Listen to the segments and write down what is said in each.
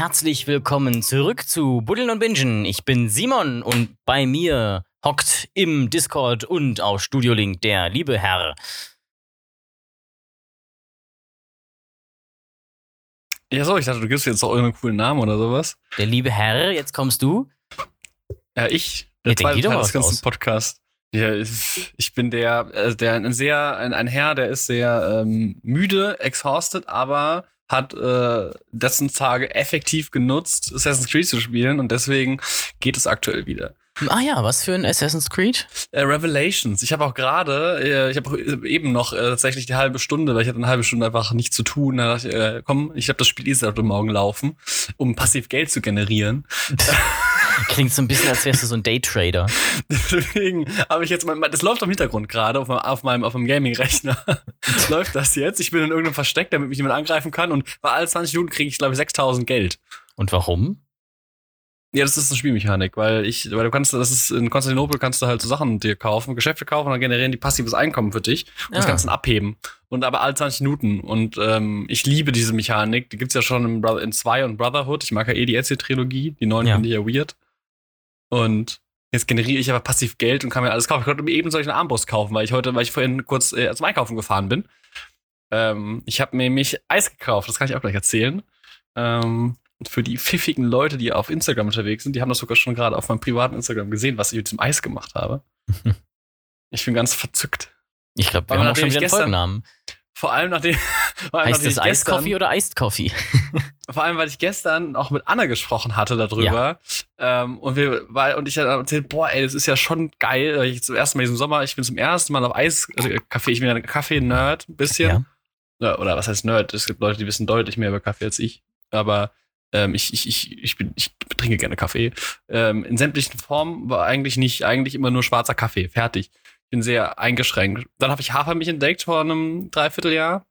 Herzlich willkommen zurück zu Buddeln und Bingen. Ich bin Simon und bei mir hockt im Discord und auf Studio Link der liebe Herr. Ja, so, ich dachte, du gibst jetzt noch irgendeinen coolen Namen oder sowas. Der liebe Herr, jetzt kommst du. Ja, ich. Der Ja, zweite Teil des ganzen. Podcasts. Ja, ich ich bin der, äh, der ein sehr, ein, ein Herr, der ist sehr ähm, müde, exhausted, aber hat äh, dessen Tage effektiv genutzt, Assassin's Creed zu spielen und deswegen geht es aktuell wieder. Ah ja, was für ein Assassin's Creed? Äh, Revelations. Ich habe auch gerade, äh, ich habe auch eben noch äh, tatsächlich die halbe Stunde, weil ich hatte eine halbe Stunde einfach nichts zu tun. Da dachte ich, äh, komm, ich habe das Spiel ist heute Morgen laufen, um passiv Geld zu generieren. Klingt so ein bisschen, als wärst du so ein Daytrader. Deswegen habe ich jetzt mal, das läuft im Hintergrund gerade auf, meinem- auf meinem, auf meinem Gaming-Rechner. läuft das jetzt. Ich bin in irgendeinem Versteck, damit mich jemand angreifen kann und bei alle 20 Minuten kriege ich, glaube ich, 6000 Geld. Und warum? Ja, das ist eine Spielmechanik, weil ich, weil du kannst, das ist in Konstantinopel kannst du halt so Sachen dir kaufen, Geschäfte kaufen und dann generieren die passives Einkommen für dich und das Ah. kannst du dann abheben. Und aber alle 20 Minuten. Und ähm, ich liebe diese Mechanik. Die gibt's ja schon in, Bro- in 2 und Brotherhood. Ich mag ja eh die Ezio-Trilogie. Die neuen Ja. finde ich ja weird. Und jetzt generiere ich aber passiv Geld und kann mir alles kaufen. Ich konnte mir eben solche Armbrust kaufen, weil ich heute, weil ich vorhin kurz äh, zum Einkaufen gefahren bin. Ähm, ich habe mir nämlich Eis gekauft, das kann ich auch gleich erzählen. Ähm, für die pfiffigen Leute, die auf Instagram unterwegs sind, die haben das sogar schon gerade auf meinem privaten Instagram gesehen, was ich mit diesem Eis gemacht habe. ich bin ganz verzückt. Ich glaube, wir Weil haben auch schon wieder einen gestern- Folgennamen. Vor allem nachdem, vor allem, Heißt nachdem das Iced Coffee oder Iced Coffee? vor allem, weil ich gestern auch mit Anna gesprochen hatte darüber. Ähm, und wir, weil, und ich dann erzählt, boah, ey, das ist ja schon geil. weil Ich zum ersten Mal diesen Sommer, ich bin zum ersten Mal auf Eiskaffee, ich bin ja ein Kaffee-Nerd, ein bisschen. Ja. Ja, oder was heißt Nerd? Es gibt Leute, die wissen deutlich mehr über Kaffee als ich. Aber ähm, ich, ich, ich, ich, bin, ich trinke gerne Kaffee. Ähm, in sämtlichen Formen war eigentlich nicht, eigentlich immer nur schwarzer Kaffee. Fertig. Bin sehr eingeschränkt. Dann habe ich Hafermilch entdeckt vor einem Dreivierteljahr.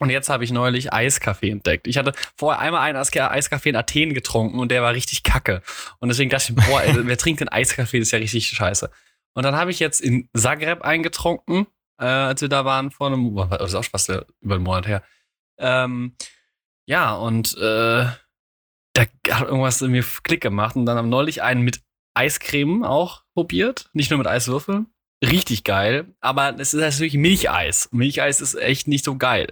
Und jetzt habe ich neulich Eiskaffee entdeckt. Ich hatte vorher einmal einen Eis- Eiskaffee in Athen getrunken und der war richtig kacke. Und deswegen dachte ich, boah, ey, wer trinkt denn Eiskaffee? Das ist ja richtig scheiße. Und dann habe ich jetzt in Zagreb eingetrunken, äh, als wir da waren vor einem, boah, das ist auch fast äh, über einen Monat her. Ähm, ja, und äh, da hat irgendwas in mir Klick gemacht und dann haben neulich einen mit Eiscreme auch probiert, nicht nur mit Eiswürfeln. Richtig geil, aber es ist natürlich Milcheis. Milcheis ist echt nicht so geil.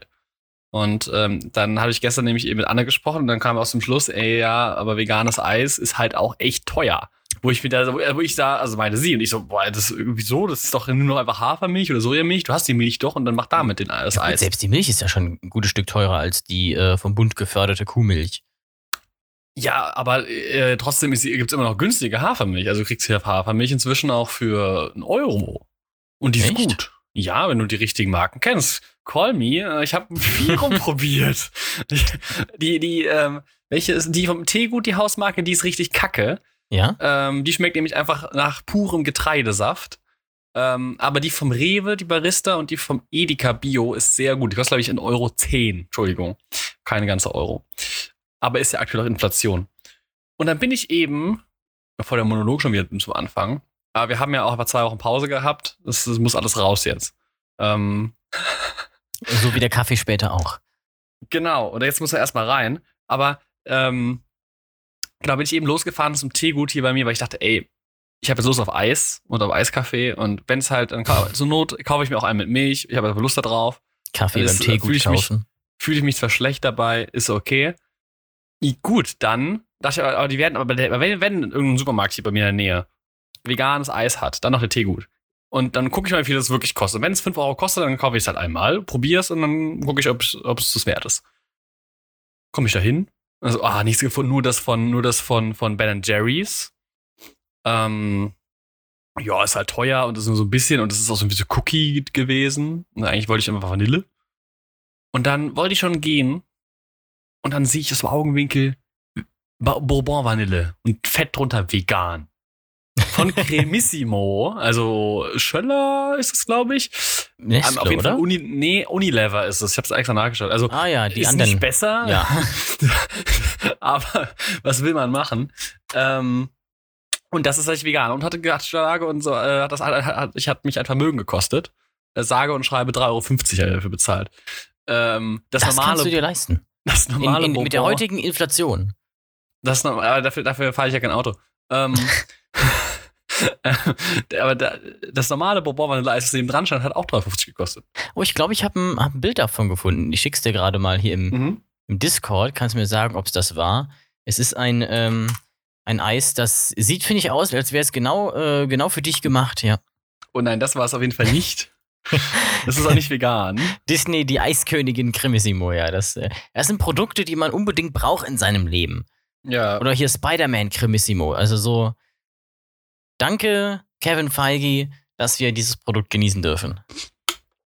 Und ähm, dann habe ich gestern nämlich eben mit Anne gesprochen und dann kam aus dem Schluss, ey, ja, aber veganes Eis ist halt auch echt teuer. Wo ich wieder, so- wo ich da, also meinte sie und ich so, boah, das ist irgendwie so, das ist doch nur noch einfach Hafermilch oder Sojamilch, du hast die Milch doch und dann mach damit den, das Ja, Eis. selbst die Milch ist ja schon ein gutes Stück teurer als die äh, vom Bund geförderte Kuhmilch. Ja, aber äh, trotzdem gibt es immer noch günstige Hafermilch. Also du kriegst hier Hafermilch inzwischen auch für einen Euro. Und die ist Echt? gut. Ja, wenn du die richtigen Marken kennst. Call me, äh, ich habe viel rumprobiert. Die, die, ähm, welche ist die vom Teegut, die Hausmarke, die ist richtig kacke. Ja? Ähm, die schmeckt nämlich einfach nach purem Getreidesaft. Ähm, aber die vom Rewe, die Barista und die vom Edeka Bio ist sehr gut. Die kostet, glaube ich, in Euro 10. Entschuldigung. Keine ganze Euro. Aber ist ja aktuell auch Inflation. Und dann bin ich eben, bevor der Monolog schon wieder zum Anfang, aber wir haben ja auch zwei Wochen Pause gehabt. Das, das muss alles raus jetzt. Ähm, So wie der Kaffee später auch. Genau, und jetzt muss er erstmal rein. Aber ähm, genau, bin ich eben losgefahren zum Teegut hier bei mir, weil ich dachte, ey, ich habe jetzt Lust auf Eis und auf Eiskaffee und wenn es halt, dann zur Not kaufe ich mir auch einen mit Milch. Ich habe Lust da drauf. Kaffee beim äh, Teegut kaufen. Fühle ich mich zwar schlecht dabei, ist okay. Gut, dann dachte ich, aber die werden, aber wenn, wenn irgendein Supermarkt hier bei mir in der Nähe veganes Eis hat, dann noch der Teegut. Und dann gucke ich mal, wie viel das wirklich kostet. Wenn es 5 Euro kostet, dann kaufe ich es halt einmal, probier's und dann gucke ich, ob es ob es das wert ist. Komme ich da hin? Also, ah, nichts gefunden, nur das von, nur das von, von Ben Jerry's. Ähm, ja, ist halt teuer und ist nur so ein bisschen und es ist auch so ein bisschen Cookie gewesen. Und eigentlich wollte ich einfach Vanille. Und dann wollte ich schon gehen und dann sehe ich das im Augenwinkel Ba- Bourbon Vanille und fett drunter vegan. Von Cremissimo, also Schöller ist es, glaube ich. Nestle, auf jeden oder? Fall Uni, nee, Unilever ist es. Ich habe es extra nachgeschaut. Also ah ja, die ist anderen. nicht besser, Ja. aber was will man machen? Ähm, und das ist halt vegan und hatte Gatschlage und so, äh, hat das, hat, hat, ich hat mich ein Vermögen gekostet. Äh, sage und schreibe 3,50 Euro ich dafür bezahlt. Ähm, das, Das normale kannst du dir leisten. Das In, normale in, mit der heutigen Inflation. Das aber dafür, dafür fahre ich ja kein Auto. Ähm, äh, aber da, das normale Bourbon Vanille Eis, das neben dran stand, hat auch 3,50 gekostet. Oh, ich glaube, ich habe ein, hab ein Bild davon gefunden. Ich schick's dir gerade mal hier im, Mhm. im Discord. Kannst du mir sagen, ob es das war? Es ist ein, ähm, ein Eis, das sieht, finde ich, aus, als wäre es genau, äh, genau für dich gemacht, ja. Oh nein, das war es auf jeden Fall nicht. Das ist auch nicht vegan. Disney, die Eiskönigin Cremissimo, ja. Das, äh, das sind Produkte, die man unbedingt braucht in seinem Leben. Ja. Oder hier Spider-Man Cremissimo. Also so, danke, Kevin Feige, dass wir dieses Produkt genießen dürfen.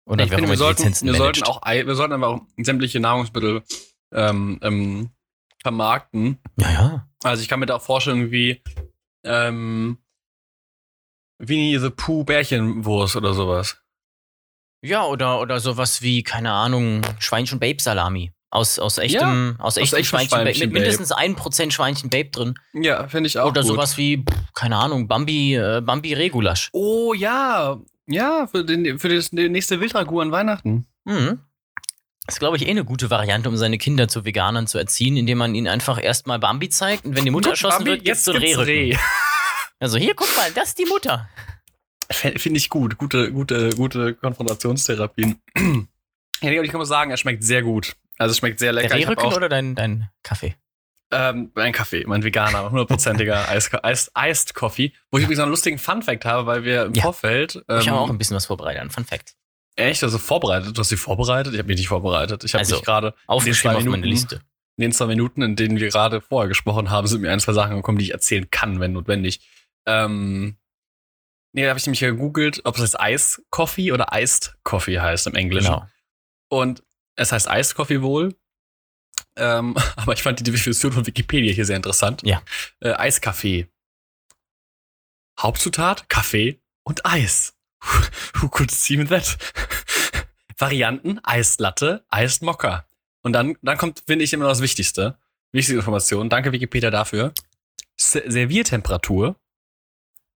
Oder ich finde, wir sollten, wir sollten auch, wir sollten aber auch sämtliche Nahrungsmittel ähm, ähm, vermarkten. Ja, ja. Also ich kann mir da auch vorstellen, wie ähm, Winnie the Pooh Bärchenwurst oder sowas. Ja, oder, oder sowas wie, keine Ahnung, Schweinchen Babe Salami. Aus, aus echtem, aus echtem echtem Schweinchen Babe. Schweinchen Mit mindestens 1% Schweinchen Babe drin. Ja, finde ich auch Oder gut. sowas wie, keine Ahnung, Bambi, äh, Bambi Regulasch. Oh ja, ja, für, den, für das nächste Wildragout an Weihnachten. Mhm. Das ist, glaube ich, eh eine gute Variante, um seine Kinder zu Veganern zu erziehen, indem man ihnen einfach erstmal Bambi zeigt und wenn die Mutter erschossen Bambi, wird, gibt's so gibt's Rehrücken. Reh. Also hier, guck mal, das ist die Mutter. Finde ich gut. Gute, gute, gute Konfrontationstherapien. ja, ich kann mal sagen, er schmeckt sehr gut. Also es schmeckt sehr lecker. Der Rehrücken auch, oder dein, dein Kaffee? ähm, mein Kaffee, mein veganer, hundertprozentiger Eis, Iced Coffee, wo ich übrigens einen lustigen Fun-Fact habe, weil wir im Ja. Vorfeld ich habe auch ähm, ein bisschen was vorbereitet, ein Fun Fact. echt, also vorbereitet. Du hast sie vorbereitet? Ich habe mich nicht vorbereitet. Ich habe Also, mich gerade Aufgeschrieben auf meine Liste. in den zwei Minuten, in denen wir gerade vorher gesprochen haben, sind mir ein, zwei Sachen gekommen, die ich erzählen kann, wenn notwendig. Ähm, nee, da habe ich nämlich gegoogelt, ob es jetzt Ice Coffee oder Iced Coffee heißt im Englischen. Genau. Und es heißt Iced Coffee wohl. Ähm, aber ich fand die Definition von Wikipedia hier sehr interessant. Ja. Äh, Eiskaffee. Hauptzutat, Kaffee und Eis. Who could seem that? Varianten, Eislatte, Mocha. Und dann, dann kommt, finde ich, immer noch das Wichtigste. Wichtige Information. Danke Wikipedia dafür. Se Serviertemperatur.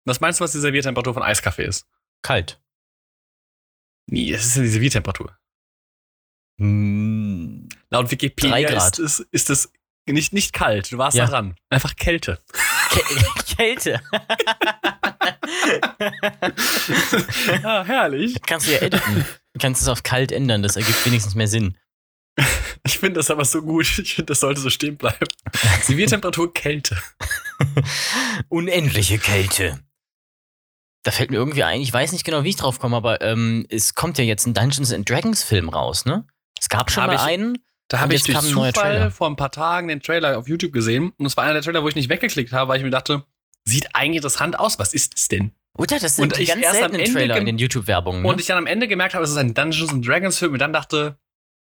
Was meinst du, was die Serviertemperatur von Eiskaffee ist? Kalt. Nee, das ist ja die Serviertemperatur. Hm, Laut Wikipedia ist es, ist es nicht, nicht kalt. Du warst Ja. da dran. Einfach Kälte. Kä- Kälte. ja, herrlich. Kannst du ja editen. Du kannst es auf kalt ändern, das ergibt wenigstens mehr Sinn. Ich finde das aber so gut. Ich finde, das sollte so stehen bleiben. Serviertemperatur Kälte. Unendliche Kälte. Da fällt mir irgendwie ein, ich weiß nicht genau, wie ich drauf komme, aber ähm, es kommt ja jetzt ein Dungeons and Dragons Film raus, ne? Es gab schon mal ich- einen. Da habe ich jetzt durch Zufall vor ein paar Tagen den Trailer auf YouTube gesehen. Und es war einer der Trailer, wo ich nicht weggeklickt habe, weil ich mir dachte, sieht eigentlich interessant aus. Was ist es denn? Oder das sind Und die ich ganz seltenen Trailer in den YouTube-Werbungen. Ne? Und ich dann am Ende gemerkt habe, es ist ein Dungeons and Dragons Film und dann dachte,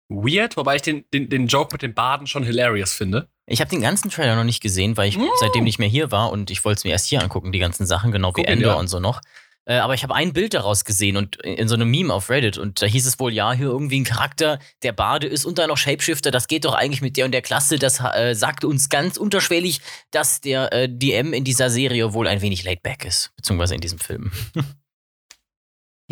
weird, wobei ich den, den, den Joke mit dem Baden schon hilarious finde. Ich habe den ganzen Trailer noch nicht gesehen, weil ich Mm. seitdem nicht mehr hier war und ich wollte es mir erst hier angucken, die ganzen Sachen, genau wie Guck ihn, Endor ja. und so noch. Äh, aber ich habe ein Bild daraus gesehen und in so einem Meme auf Reddit und da hieß es wohl, ja, hier irgendwie ein Charakter, der Bade ist und dann noch Shapeshifter, das geht doch eigentlich mit der und der Klasse. Das äh, sagt uns ganz unterschwellig, dass der äh, DM in dieser Serie wohl ein wenig laid back ist, beziehungsweise in diesem Film.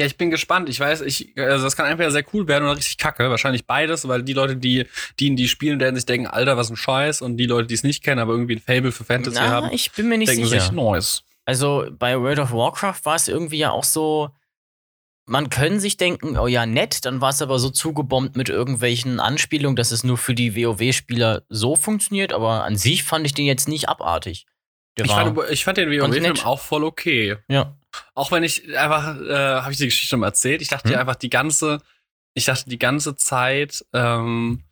Ja, ich bin gespannt. Ich weiß, ich, also das kann entweder sehr cool werden oder richtig kacke. Wahrscheinlich beides, weil die Leute, die, die in die spielen, werden sich denken, Alter, was ein Scheiß. Und die Leute, die es nicht kennen, aber irgendwie ein Fable für Fantasy Na, haben, ich bin mir nicht denken sicher. sich, Neues. Also bei World of Warcraft war es irgendwie ja auch so, man können sich denken, oh ja, nett, dann war es aber so zugebombt mit irgendwelchen Anspielungen, dass es nur für die WoW-Spieler so funktioniert, aber an sich fand ich den jetzt nicht abartig. Ich fand, ich fand den WoW-Film auch voll okay. ja, Auch wenn ich einfach, äh, habe ich die Geschichte schon mal erzählt, ich dachte Hm? ja einfach die ganze, ich dachte die ganze Zeit, ähm,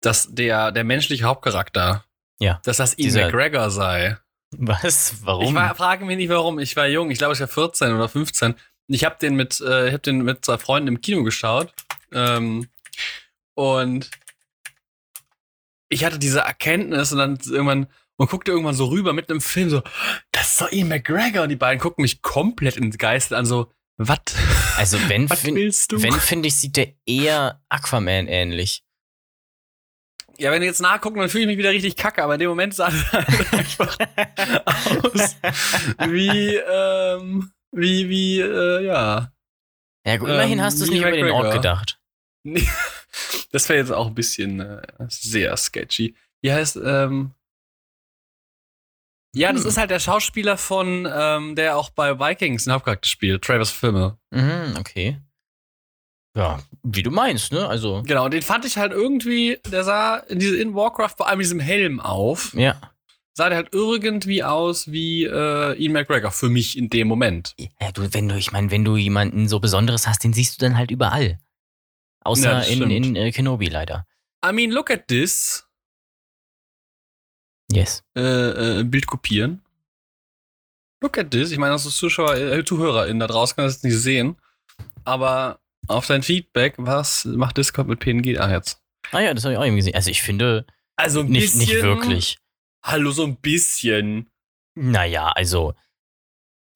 dass der, der menschliche Hauptcharakter, Ja. dass das Ian McGregor sei. was, warum? Ich war, frage mich nicht warum, ich war jung, ich glaube ich war 14 oder 15. Ich habe den mit, äh, ich habe den mit zwei Freunden im Kino geschaut. Ähm, und ich hatte diese Erkenntnis und dann irgendwann, man guckte irgendwann so rüber mit einem Film so, das ist doch Ian McGregor. Und die beiden gucken mich komplett ins Geist an, so, was? also wenn, wenn finde ich, sieht der eher Aquaman ähnlich. ja, wenn du jetzt nachgucken, dann fühle ich mich wieder richtig kacke, aber in dem Moment sah es halt einfach aus wie, ähm, wie, wie, äh, ja. Ja gut, immerhin Ähm, hast du es nicht über den Ort gedacht. Nee, Das wäre jetzt auch ein bisschen äh, sehr sketchy. Wie heißt, ähm. Ja, das Hm. ist halt der Schauspieler von, ähm, der auch bei Vikings den Hauptcharakter spielt, Travis Fimmel. Mhm, okay. Ja, wie du meinst, ne? Also, Genau, und den fand ich halt irgendwie, der sah in, diese, in Warcraft vor allem diesem Helm auf, ja. sah der halt irgendwie aus wie äh, Ian McGregor für mich in dem Moment. Ja, du, wenn du, ich meine, wenn du jemanden so Besonderes hast, den siehst du dann halt überall. Ja, Außer das in, in äh, Kenobi leider. I mean, look at this. Yes. Äh, äh, Bild kopieren. Look at this. Ich meine, das ist Zuschauer, äh, ZuhörerInnen da draußen, kann das nicht sehen. Aber auf dein Feedback, was macht Discord mit PNG? Ah, jetzt. Ah ja, das habe ich auch eben gesehen. Also ich finde, Also ein nicht, nicht wirklich. Hallo, so ein bisschen. Naja, also,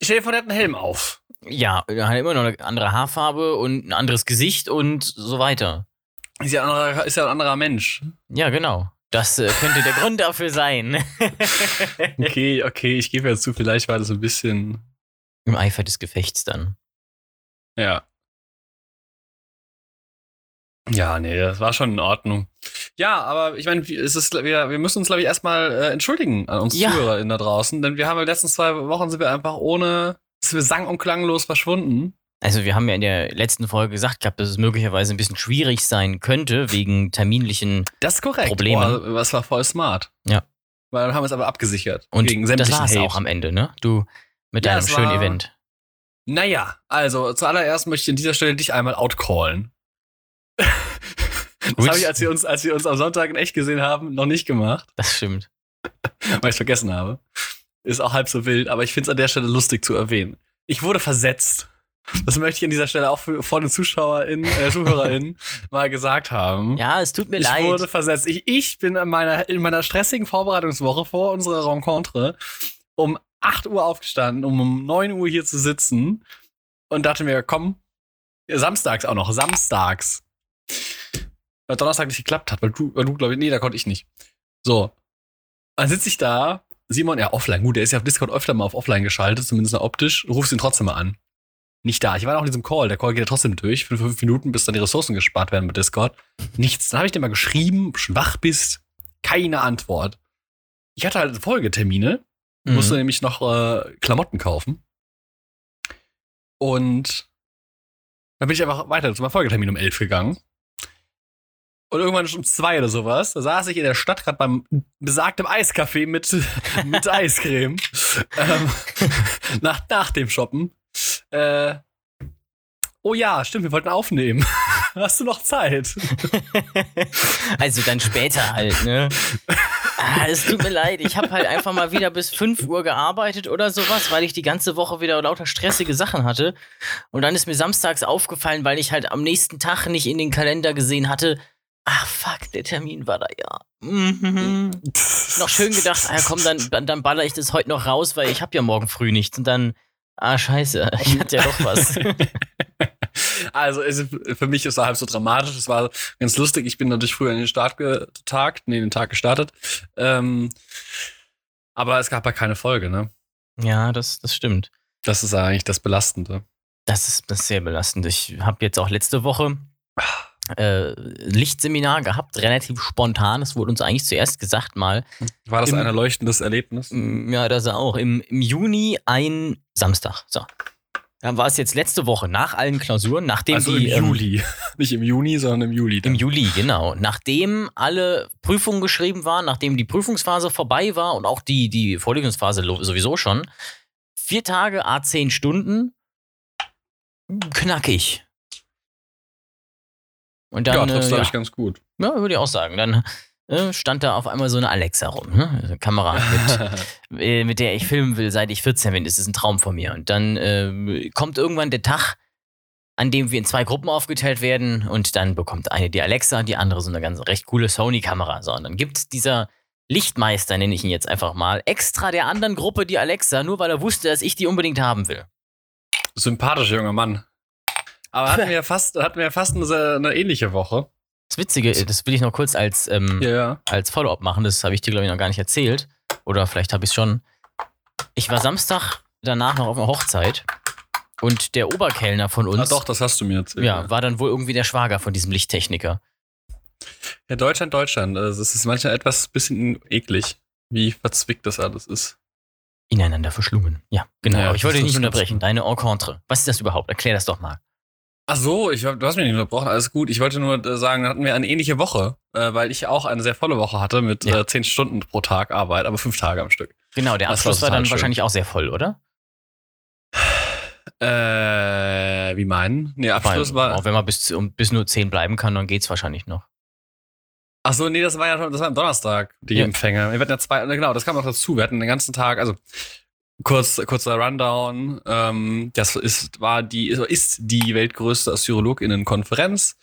Stell dir vor, der hat einen Helm auf. ja, er hat immer noch eine andere Haarfarbe und ein anderes Gesicht und so weiter. Ist ja ein anderer, ist ja ein anderer Mensch. Ja, genau. Das äh, könnte der Grund dafür sein. Okay, okay, ich gebe jetzt zu, vielleicht war das ein bisschen. Im Eifer des Gefechts dann. Ja. Ja, nee, das war schon in Ordnung. Ja, aber ich meine, es ist, wir, wir müssen uns, glaube ich, erstmal äh, entschuldigen an uns Ja. ZuhörerInnen da draußen, denn wir haben in den letzten zwei Wochen sind wir einfach ohne, sind wir sang- und klanglos verschwunden. Also wir haben ja in der letzten Folge gesagt gehabt, dass es möglicherweise ein bisschen schwierig sein könnte, wegen terminlichen Das ist korrekt. Probleme. Boah, das war voll smart. Ja. Weil dann haben wir es aber abgesichert. Und gegen das war es auch am Ende, ne? Du mit Ja, deinem es schönen Event. Naja, also zuallererst möchte ich an dieser Stelle dich einmal outcallen. Das habe ich, als wir, uns, als wir uns am Sonntag in echt gesehen haben, noch nicht gemacht. Das stimmt. weil ich vergessen habe. Ist auch halb so wild, aber ich finde es an der Stelle lustig zu erwähnen. Ich wurde versetzt. Das möchte ich an dieser Stelle auch für, vor den ZuschauerInnen, äh, ZuhörerInnen mal gesagt haben. Ja, es tut mir ich leid. wurde versetzt. Ich, ich bin in meiner, in meiner stressigen Vorbereitungswoche vor unserer Rencontre um 8 Uhr aufgestanden, um um 9 Uhr hier zu sitzen und dachte mir, komm, samstags auch noch, samstags. Weil Donnerstag nicht geklappt hat, weil du, weil du glaube ich, nee, da konnte ich nicht. So. Dann sitze ich da, Simon, ja, offline, gut, der ist ja auf Discord öfter mal auf offline geschaltet, zumindest optisch, du rufst ihn trotzdem mal an. Nicht da. Ich war noch in diesem Call, der Call geht ja trotzdem durch, für fünf Minuten, bis dann die Ressourcen gespart werden mit Discord. Nichts. Dann habe ich dir mal geschrieben, ob du schon wach bist. Keine Antwort. Ich hatte halt Folgetermine, Mhm. musste nämlich noch äh, Klamotten kaufen. Und dann bin ich einfach weiter zu meinem Folgetermin um elf gegangen. Und irgendwann schon um zwei oder sowas, da saß ich in der Stadt gerade beim besagtem Eiscafé mit, mit Eiscreme. ähm, nach, nach dem Shoppen. Äh, oh ja, stimmt, wir wollten aufnehmen. Hast du noch Zeit? also dann später halt, ne? Ah, es tut mir leid. Ich habe halt einfach mal wieder bis 5 Uhr gearbeitet oder sowas, weil ich die ganze Woche wieder lauter stressige Sachen hatte. Und dann ist mir samstags aufgefallen, weil ich halt am nächsten Tag nicht in den Kalender gesehen hatte. Ach fuck, der Termin war da ja. Mhm. Noch schön gedacht, ah, komm, dann, dann, dann baller ich das heute noch raus, weil ich habe ja morgen früh nichts. Und dann, ah scheiße, ich hatte ja doch was. Also es für mich ist es halb so dramatisch. Es war ganz lustig. Ich bin natürlich früher in den Start getagt, nee, in den Tag gestartet. Ähm, aber es gab ja keine Folge, ne? ja, das, das stimmt. Das ist eigentlich das Belastende. Das ist, das ist sehr belastend. Ich habe jetzt auch letzte Woche äh, Lichtseminar gehabt, relativ spontan. Es wurde uns eigentlich zuerst gesagt mal. War das Im- ein erleuchtendes Erlebnis? Ja, das auch. Im, Im Juni ein Samstag. So. Dann war es jetzt letzte Woche nach allen Klausuren, nachdem also die. im ähm, Juli. Nicht im Juni, sondern im Juli. dann. Im Juli, genau. Nachdem alle Prüfungen geschrieben waren, nachdem die Prüfungsphase vorbei war und auch die, die Vorlesungsphase sowieso schon. Vier Tage, a zehn Stunden. Knackig. Und dann. ja, trotzdem äh, ja. ich ganz gut. Ja, würde ich auch sagen. Dann äh, stand da auf einmal so eine Alexa rum, ne? Also eine Kamera, mit, äh, mit der ich filmen will, seit ich 14 bin. Das ist ein Traum von mir. Und dann äh, kommt irgendwann der Tag, an dem wir in zwei Gruppen aufgeteilt werden und dann bekommt eine die Alexa, die andere so eine ganz recht coole Sony-Kamera. So, und dann gibt dieser Lichtmeister, nenne ich ihn jetzt einfach mal, extra der anderen Gruppe die Alexa, nur weil er wusste, dass ich die unbedingt haben will. Sympathischer junger Mann. Aber hatten wir ja fast, hatten wir ja fast eine, eine ähnliche Woche. Das Witzige, das will ich noch kurz als ähm, Ja, als Follow-up machen. Das habe ich dir, glaube ich, noch gar nicht erzählt. Oder vielleicht habe ich es schon. Ich war Samstag danach noch auf einer Hochzeit und der Oberkellner von uns Ah, doch, das hast du mir erzählt. ja, war dann wohl irgendwie der Schwager von diesem Lichttechniker. Ja, Deutschland, Deutschland. Also es ist manchmal etwas bisschen eklig, wie verzwickt das alles ist. Ineinander verschlungen. Ja, genau. Ja, Aber ich wollte dich nicht unterbrechen. Deine Encontre. Was ist das überhaupt? Erklär das doch mal. Ach so, ich, du hast mich nicht unterbrochen, alles gut. Ich wollte nur äh, sagen, hatten wir eine ähnliche Woche, äh, weil ich auch eine sehr volle Woche hatte mit Ja. äh, zehn Stunden pro Tag Arbeit, aber fünf Tage am Stück. Genau, der Das Abschluss war war dann schön. wahrscheinlich auch sehr voll, oder? Äh, wie meinen? Nee, Abschluss Weil, war. Auch wenn man bis, um, bis nur 10 bleiben kann, dann geht's wahrscheinlich noch. Ach so, nee, das war ja schon, das war am Donnerstag, die Ja. Empfänge. Wir hatten ja zwei, genau, das kam noch dazu. Wir hatten den ganzen Tag, also kurz, kurzer Rundown. Ähm, das ist, war die, ist die weltgrößte Assyrologinnenkonferenz.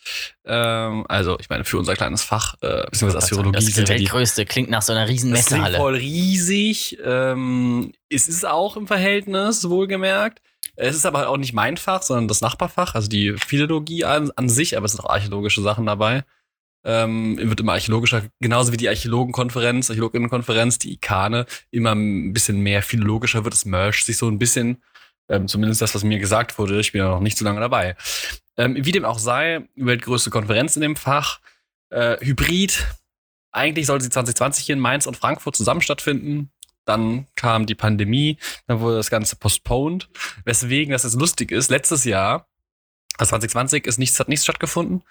Ähm, also, ich meine, für unser kleines Fach, äh, beziehungsweise Assyrologie Das ja die Weltgrößte klingt nach so einer riesen Das klingt Messehalle. voll riesig. Ähm, es ist auch im Verhältnis, wohlgemerkt. Es ist aber auch nicht mein Fach, sondern das Nachbarfach, also die Philologie an, an sich, aber es sind auch archäologische Sachen dabei. Ähm, wird immer archäologischer, genauso wie die Archäologenkonferenz, Archäologinnenkonferenz, die Ikane, immer ein bisschen mehr philologischer wird. Es mercht sich so ein bisschen, ähm, zumindest das, was mir gesagt wurde. Ich bin ja noch nicht so lange dabei. Ähm, wie dem auch sei, weltgrößte Konferenz in dem Fach, äh, Hybrid. Eigentlich sollte sie 2020 hier in Mainz und Frankfurt zusammen stattfinden. Dann kam die Pandemie, dann wurde das Ganze postponed. Weswegen das jetzt lustig ist, letztes Jahr, also 2020 ist nichts, hat nichts stattgefunden.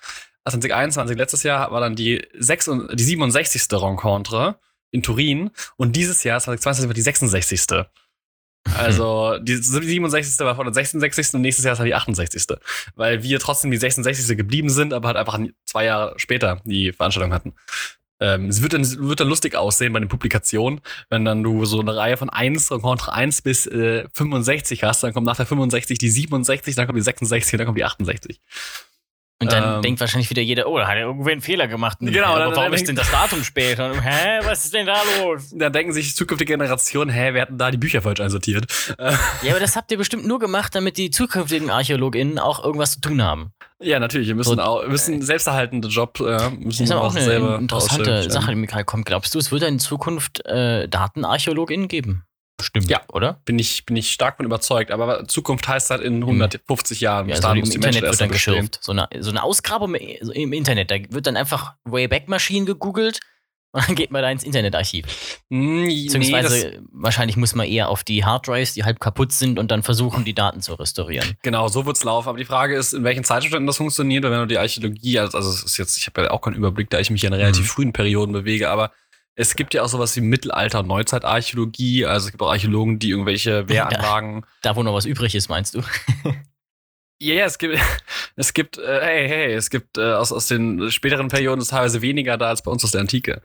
Also 2021, letztes Jahr, war dann die, 6, und- die 67. Rencontre in Turin und dieses Jahr, 2020, wird die 66. Also die 67. war vor der 66. und nächstes Jahr ist halt die 68. Weil wir trotzdem die 66. geblieben sind, aber halt einfach zwei Jahre später die Veranstaltung hatten. Ähm, es wird dann, wird dann lustig aussehen bei den Publikationen, wenn dann du so eine Reihe von 1, Rencontre 1 bis äh, 65 hast, dann kommt nach der 65 die 67, dann kommt die 66, dann kommt die 68. Und dann Ähm. denkt wahrscheinlich wieder jeder, oh, da hat er irgendwer einen Fehler gemacht. Genau, aber dann- warum dann ist denn das Datum später? Hä, was ist denn da los? Da denken sich zukünftige Generationen, hä, wir hatten da die Bücher falsch einsortiert. Äh, Ja, aber das habt ihr bestimmt nur gemacht, damit die zukünftigen ArchäologInnen auch irgendwas zu tun haben. ja, natürlich, wir müssen So, auch, wir müssen selbsterhaltende Job, ja, müssen ist aber auch was eine selber interessante. Sache, die mir gerade kommt. Glaubst du, es wird in Zukunft äh, DatenarchäologInnen geben? Bestimmt, Ja. oder? Bin ich, bin ich stark von überzeugt, aber Zukunft heißt halt in 150 Jahren. Ja, also im Internet wird dann geschürft. So eine, so eine Ausgrabung im- Internet. Da wird dann einfach Wayback-Maschinen gegoogelt und dann geht man da ins Internetarchiv. Hm, nee, Beziehungsweise das, wahrscheinlich muss man eher auf die Harddrives, die halb kaputt sind, und dann versuchen, die Daten zu restaurieren. genau, so wird's laufen. Aber die Frage ist, in welchen Zeitständen das funktioniert, weil wenn du die Archäologie, also, also es ist jetzt, ich habe ja auch keinen Überblick, da ich mich in relativ Mhm. frühen Perioden bewege, aber es gibt ja auch sowas wie Mittelalter- und Neuzeitarchäologie. Also es gibt auch Archäologen, die irgendwelche Wehranlagen Da, wo noch was übrig ist, meinst du? Ja, ja, es gibt, es gibt, äh, hey, hey, es gibt äh, aus, aus den späteren Perioden ist teilweise weniger da als bei uns aus der Antike.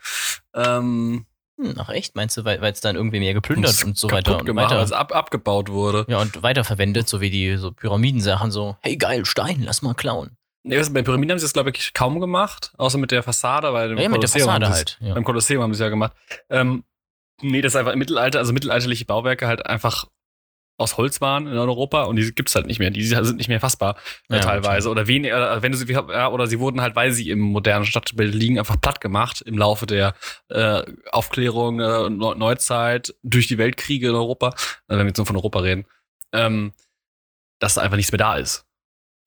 Ähm, Hm, ach echt, meinst du, weil es dann irgendwie mehr geplündert und so weiter und weiter. ab, abgebaut wurde. Ja, und weiterverwendet, so wie die so Pyramidensachen, so, hey geil, Stein, lass mal klauen. Nee, was- bei Pyramiden haben sie das, glaube ich, kaum gemacht, außer mit der Fassade, weil Ja, mit der Fassade halt. Ja. Beim Kolosseum haben sie es ja gemacht. Ähm, nee, das ist einfach im Mittelalter, also mittelalterliche Bauwerke halt einfach aus Holz waren in Europa und die gibt's halt nicht mehr. Die sind nicht mehr fassbar äh, Ja, teilweise. Oder weniger, äh, wenn du sie, ja, oder sie wurden halt, weil sie im modernen Stadtbild liegen, einfach platt gemacht im Laufe der äh, Aufklärung, äh, Neu- Neuzeit, durch die Weltkriege in Europa, äh, wenn wir jetzt nur von Europa reden, ähm, dass da einfach nichts mehr da ist.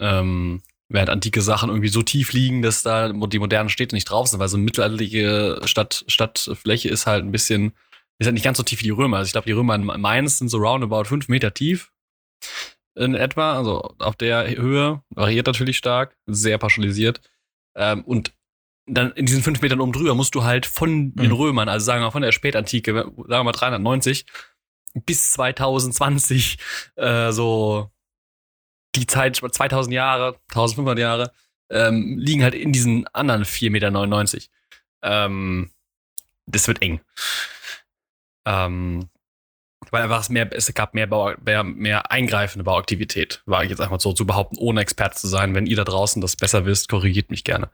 Ähm, während antike Sachen irgendwie so tief liegen, dass da die modernen Städte nicht drauf sind, weil so eine mittelalterliche Stadt, Stadtfläche ist halt ein bisschen, ist halt nicht ganz so tief wie die Römer. Also ich glaube, die Römer in Mainz sind so roundabout fünf Meter tief in etwa, also auf der Höhe, variiert natürlich stark, sehr pauschalisiert. Ähm, und dann in diesen fünf Metern oben drüber musst du halt von den Mhm. Römern, also sagen wir mal von der Spätantike, sagen wir mal 390, bis 2020 äh, so die Zeit, 2000 Jahre, 1500 Jahre, ähm, liegen halt in diesen anderen 4,99 Meter. Ähm, das wird eng. Ähm, weil einfach es mehr, es gab mehr, Bau, mehr, mehr eingreifende Bauaktivität, war ich jetzt einfach so zu behaupten, ohne Experte zu sein. Wenn ihr da draußen das besser wisst, korrigiert mich gerne.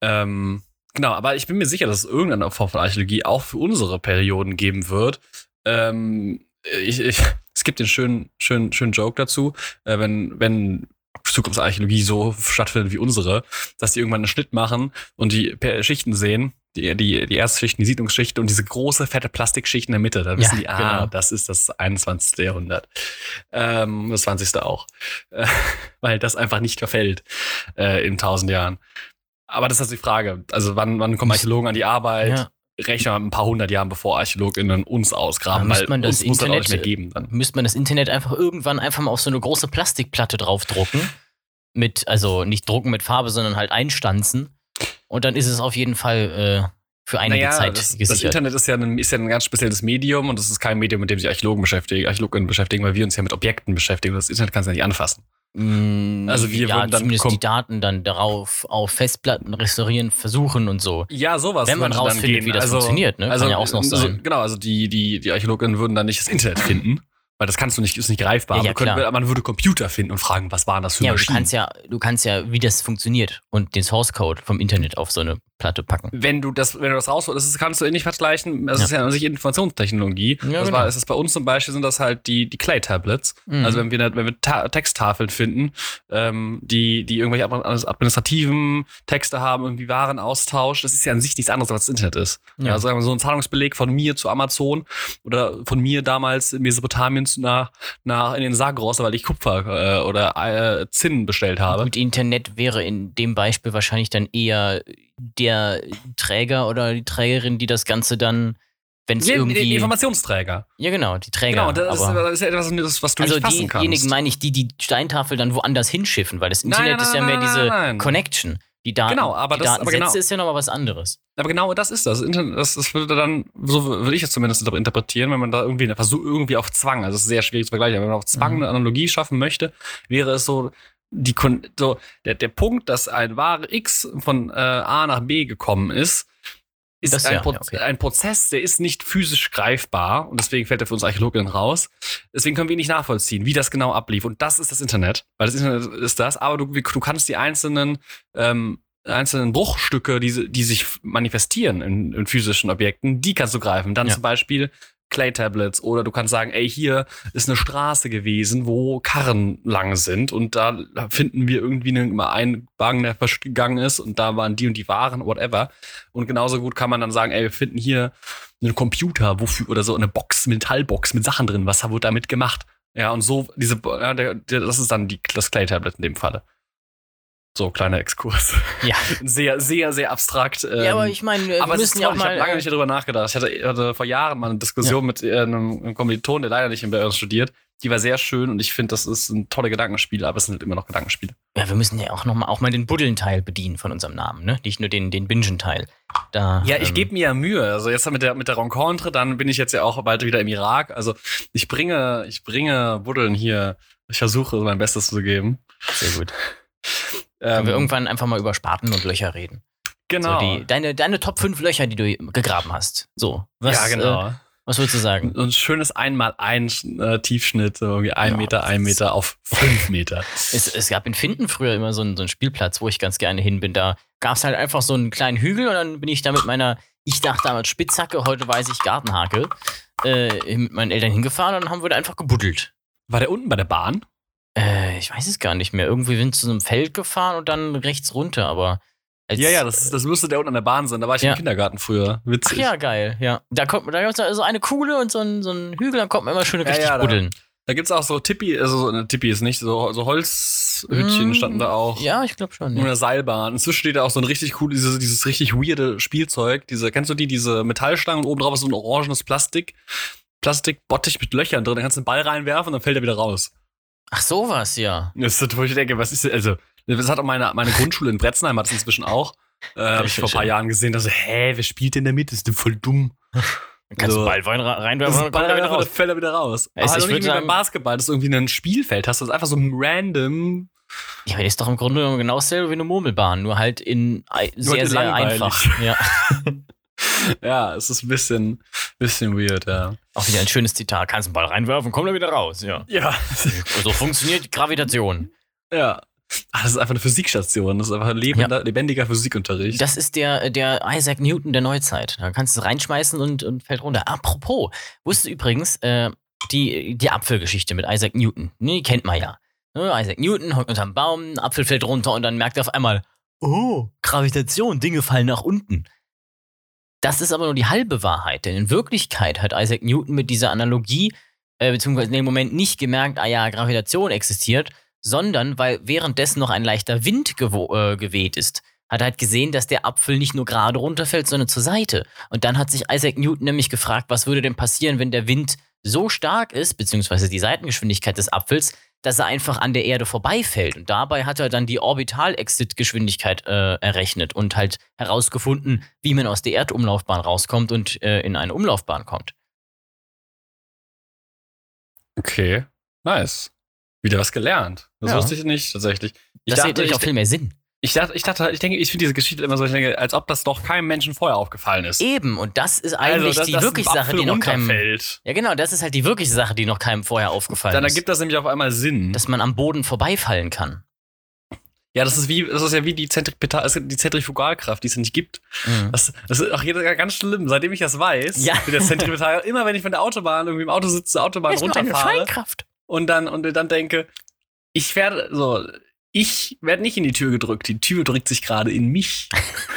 Ähm, genau, aber ich bin mir sicher, dass es irgendeine Form von Archäologie auch für unsere Perioden geben wird. Ähm, ich, ich, es gibt den schönen, schönen, schönen Joke dazu, äh, wenn, wenn Zukunftsarchäologie so stattfindet wie unsere, dass die irgendwann einen Schnitt machen und die Schichten sehen, die, die, die erste Schicht, die Siedlungsschicht und diese große, fette Plastikschicht in der Mitte. Da wissen Ja, die, ah, genau. das ist das 21. Jahrhundert. Ähm, das 20. auch. Äh, weil das einfach nicht verfällt äh, in tausend Jahren. Aber das ist also die Frage. Also wann, wann kommen Archäologen an die Arbeit? Ja. Rechnen wir ein paar hundert Jahren, bevor ArchäologInnen uns ausgraben, weil man das uns muss das auch nicht Internet- mehr geben. Dann. müsste man das Internet einfach irgendwann einfach mal auf so eine große Plastikplatte draufdrucken. Mit, also nicht drucken mit Farbe, sondern halt einstanzen. Und dann ist es auf jeden Fall äh, für einige Zeit das, das gesichert. Internet ist ja, ein, ist ja ein ganz spezielles Medium und das ist kein Medium, mit dem sich Archäologen beschäftigen, Archäologinnen beschäftigen, weil wir uns ja mit Objekten beschäftigen. Das Internet kannst du ja nicht anfassen. Mm, Also wir ja, würden dann zumindest die Daten dann darauf auf Festplatten restaurieren versuchen und so. Ja, sowas. Wenn man rausfindet, wie das also, funktioniert, ne? Also, Kann ja auch noch sein. genau, also die, die, die Archäologinnen würden dann nicht das Internet finden, weil das kannst du nicht, ist nicht greifbar. Ja, ja, können, man würde Computer finden und fragen, was waren das für Ja, aber du Maschinen? kannst ja, du kannst ja, wie das funktioniert und den Source Code vom Internet auf so eine Platte packen. wenn du das, wenn du das rausholst, das kannst du ähnlich vergleichen. Das Ja. ist ja an sich Informationstechnologie. Ja, das genau. war, ist es bei uns zum Beispiel sind das halt die, die Clay-Tablets. Mhm. Also wenn wir, wenn wir Ta Texttafeln finden, ähm, die, die irgendwelche admi- administrativen Texte haben, irgendwie Warenaustausch, das ist ja an sich nichts anderes, als das Internet ist. Ja. Also sagen wir so ein Zahlungsbeleg von mir zu Amazon oder von mir damals in Mesopotamien nach, nach in den Sagros, weil ich Kupfer äh, oder äh, Zinn bestellt habe. Gut, Internet wäre in dem Beispiel wahrscheinlich dann eher der Träger oder die Trägerin, die das Ganze dann, wenn es Die, die irgendwie. Informationsträger. ja, genau, die Träger. Genau, das ist, aber, ist ja etwas, was du also nicht fassen kannst. diejenigen meine ich, die die Steintafel dann woanders hinschiffen, weil das Nein, Internet nein, ist ja nein, mehr nein, diese nein, nein. Connection. Die Daten, Genau, aber die das- aber Datensätze genau- ist ja nochmal was anderes. Aber genau das ist das. Das, das würde dann, so würde ich es zumindest inter- interpretieren, wenn man da irgendwie versucht, irgendwie auf Zwang, also es ist sehr schwierig zu vergleichen, aber wenn man auf Zwang Mhm. eine Analogie schaffen möchte, wäre es so, die so der, der Punkt, dass ein Ware X von äh, A nach B gekommen ist, ist Das ein, ja, Pro ja, okay. ein Prozess, der ist nicht physisch greifbar und deswegen fällt er für uns Archäologinnen raus. Deswegen können wir nicht nachvollziehen, wie das genau ablief. Und das ist das Internet, weil das Internet ist das, aber du, du kannst die einzelnen ähm, einzelnen Bruchstücke, die, die sich manifestieren in, in physischen Objekten, die kannst du greifen. Dann Ja. zum Beispiel Clay-Tablets oder du kannst sagen, ey, hier ist eine Straße gewesen, wo Karren lang sind und da finden wir irgendwie einen, einen Wagen, der gegangen ist und da waren die und die Waren, whatever. Und genauso gut kann man dann sagen, ey, wir finden hier einen Computer, wofür, oder so eine Box, Metallbox mit Sachen drin, was wurde damit gemacht? Ja, und so, diese, ja, das ist dann die, das Clay-Tablet in dem Falle. So, kleiner Exkurs. Ja. Sehr, sehr, sehr abstrakt. ja, ähm, aber ich meine, wir aber müssen ja auch ich habe mal. lange äh, nicht darüber nachgedacht. Ich hatte, hatte vor Jahren mal eine Diskussion mit äh, einem, einem Kommiliton, der leider nicht in Bayern studiert. Die war sehr schön und ich finde, das ist ein tolle Gedankenspiel, aber es sind halt immer noch Gedankenspiele. Ja, wir müssen ja auch noch mal, auch mal den Buddeln-Teil bedienen von unserem Namen, ne? Nicht nur den, den Bingen-Teil. Da, Ja, ich ähm, gebe mir ja Mühe. Also jetzt mit der, mit der Rencontre, dann bin ich jetzt ja auch bald wieder im Irak. Also ich bringe, ich bringe Buddeln hier. Ich versuche mein Bestes zu geben. Sehr gut. Ähm, Können wir irgendwann einfach mal über Spaten und Löcher reden. genau. So die, deine, deine Top 5 Löcher, die du gegraben hast. So. Was, ja, genau. Äh, was würdest du sagen? so ein schönes einmal ein äh, Tiefschnitt, so irgendwie ein Ja, Meter, ein Meter auf fünf Meter. Es, es gab in Finden früher immer so einen, so einen Spielplatz, wo ich ganz gerne hin bin. Da gab es halt einfach so einen kleinen Hügel und dann bin ich da mit meiner, ich dachte damals Spitzhacke, heute weiß ich Gartenhake, äh, mit meinen Eltern hingefahren und haben wir da einfach gebuddelt. War der unten bei der Bahn? Äh, ich weiß es gar nicht mehr. Irgendwie ich zu so einem Feld gefahren und dann rechts runter, aber. Als, Ja, ja, das, das müsste der unten an der Bahn sein. Da war ich Ja. im Kindergarten früher. Ach Witzig. ja, geil, ja. Da kommt man, da gibt's so eine Kuhle und so ein, so ein Hügel, da kommt man immer schön Ja, richtig ja, da- buddeln. Da gibt's auch so Tippi, also so eine Tippi ist nicht, so, so Holzhütchen Mm, standen da auch. Ja, ich glaube schon. Und Ja. eine Seilbahn. Inzwischen steht da auch so ein richtig cooles, dieses, dieses richtig weirde Spielzeug. Diese, kennst du die, diese Metallstangen und oben drauf ist so ein orangenes Plastik. Plastikbottich mit Löchern drin. Da kannst du einen Ball reinwerfen und dann fällt er wieder raus. Ach, sowas, ja. Das ist, wo ich denke, was ist denn, also, das hat auch meine, meine Grundschule in Bretzenheim hat es inzwischen auch. Äh, habe ich vor ein paar. Jahren gesehen, da so, hä, wer spielt denn damit? Das ist denn voll dumm. Kannst So. du Das reinwerfen dann er wieder Ball, raus. fällt er wieder raus. Es- Aber ich auch nicht würd wie beim sagen- Basketball, dass du irgendwie ein Spielfeld hast. Das ist einfach so ein random. Ja, aber das ist doch im Grunde genommen genau dasselbe wie eine Murmelbahn, nur halt in sehr, halt sehr langweilig. einfach. Ja. Ja, es ist ein bisschen, bisschen weird, ja. Auch wieder ein schönes Zitat. Kannst einen Ball reinwerfen, kommt er wieder raus. Ja. Ja. So funktioniert Gravitation. ja. Ah, das ist einfach eine Physikstation. Das ist einfach ein lebender, lebendiger Physikunterricht. Das ist der, der Isaac Newton der Neuzeit. Da kannst du reinschmeißen und, und fällt runter. Apropos, wusstest du übrigens, äh, die, die Apfelgeschichte mit Isaac Newton, ne, die kennt man ja. Ne, Isaac Newton hockt unterm Baum, ein Apfel fällt runter und dann merkt er auf einmal, oh, Gravitation, Dinge fallen nach unten. Das ist aber nur die halbe Wahrheit, denn in Wirklichkeit hat Isaac Newton mit dieser Analogie, äh, beziehungsweise in dem Moment nicht gemerkt, ah ja, Gravitation existiert, sondern weil währenddessen noch ein leichter Wind äh, geweht ist, hat er halt gesehen, dass der Apfel nicht nur gerade runterfällt, sondern zur Seite. Und dann hat sich Isaac Newton nämlich gefragt, was würde denn passieren, wenn der Wind so stark ist, beziehungsweise die Seitengeschwindigkeit des Apfels, dass er einfach an der Erde vorbeifällt. Und dabei hat er dann die Orbital-Exit-Geschwindigkeit äh, errechnet und halt herausgefunden, wie man aus der Erdumlaufbahn rauskommt und äh, in eine Umlaufbahn kommt. Okay, nice. Wieder was gelernt. Das Ja. wusste ich nicht tatsächlich. Ich Das ergibt ich, auch viel mehr Sinn. Ich dachte, ich dachte, ich denke, ich finde diese Geschichte immer so, ich denke, als ob das doch keinem Menschen vorher aufgefallen ist. Eben, und das ist eigentlich Also, dass- die dass ein wirkliche Sache, die noch keinem. Ja, genau, das ist halt die wirkliche Sache, die noch keinem vorher aufgefallen Dann ist. ergibt das nämlich auf einmal Sinn. dass man am Boden vorbeifallen kann. ja, das ist wie, das ist ja wie die, Zentripetal, die Zentrifugalkraft, die es nicht gibt. Mhm. Das, das ist auch jeder ganz schlimm, seitdem ich das weiß. Ja. Mit der Zentripetal, immer wenn ich von der Autobahn irgendwie im Auto sitze, Autobahn Das runterfahre und dann, und dann denke, ich werde, so, ich werde nicht in die Tür gedrückt, die Tür drückt sich gerade in mich.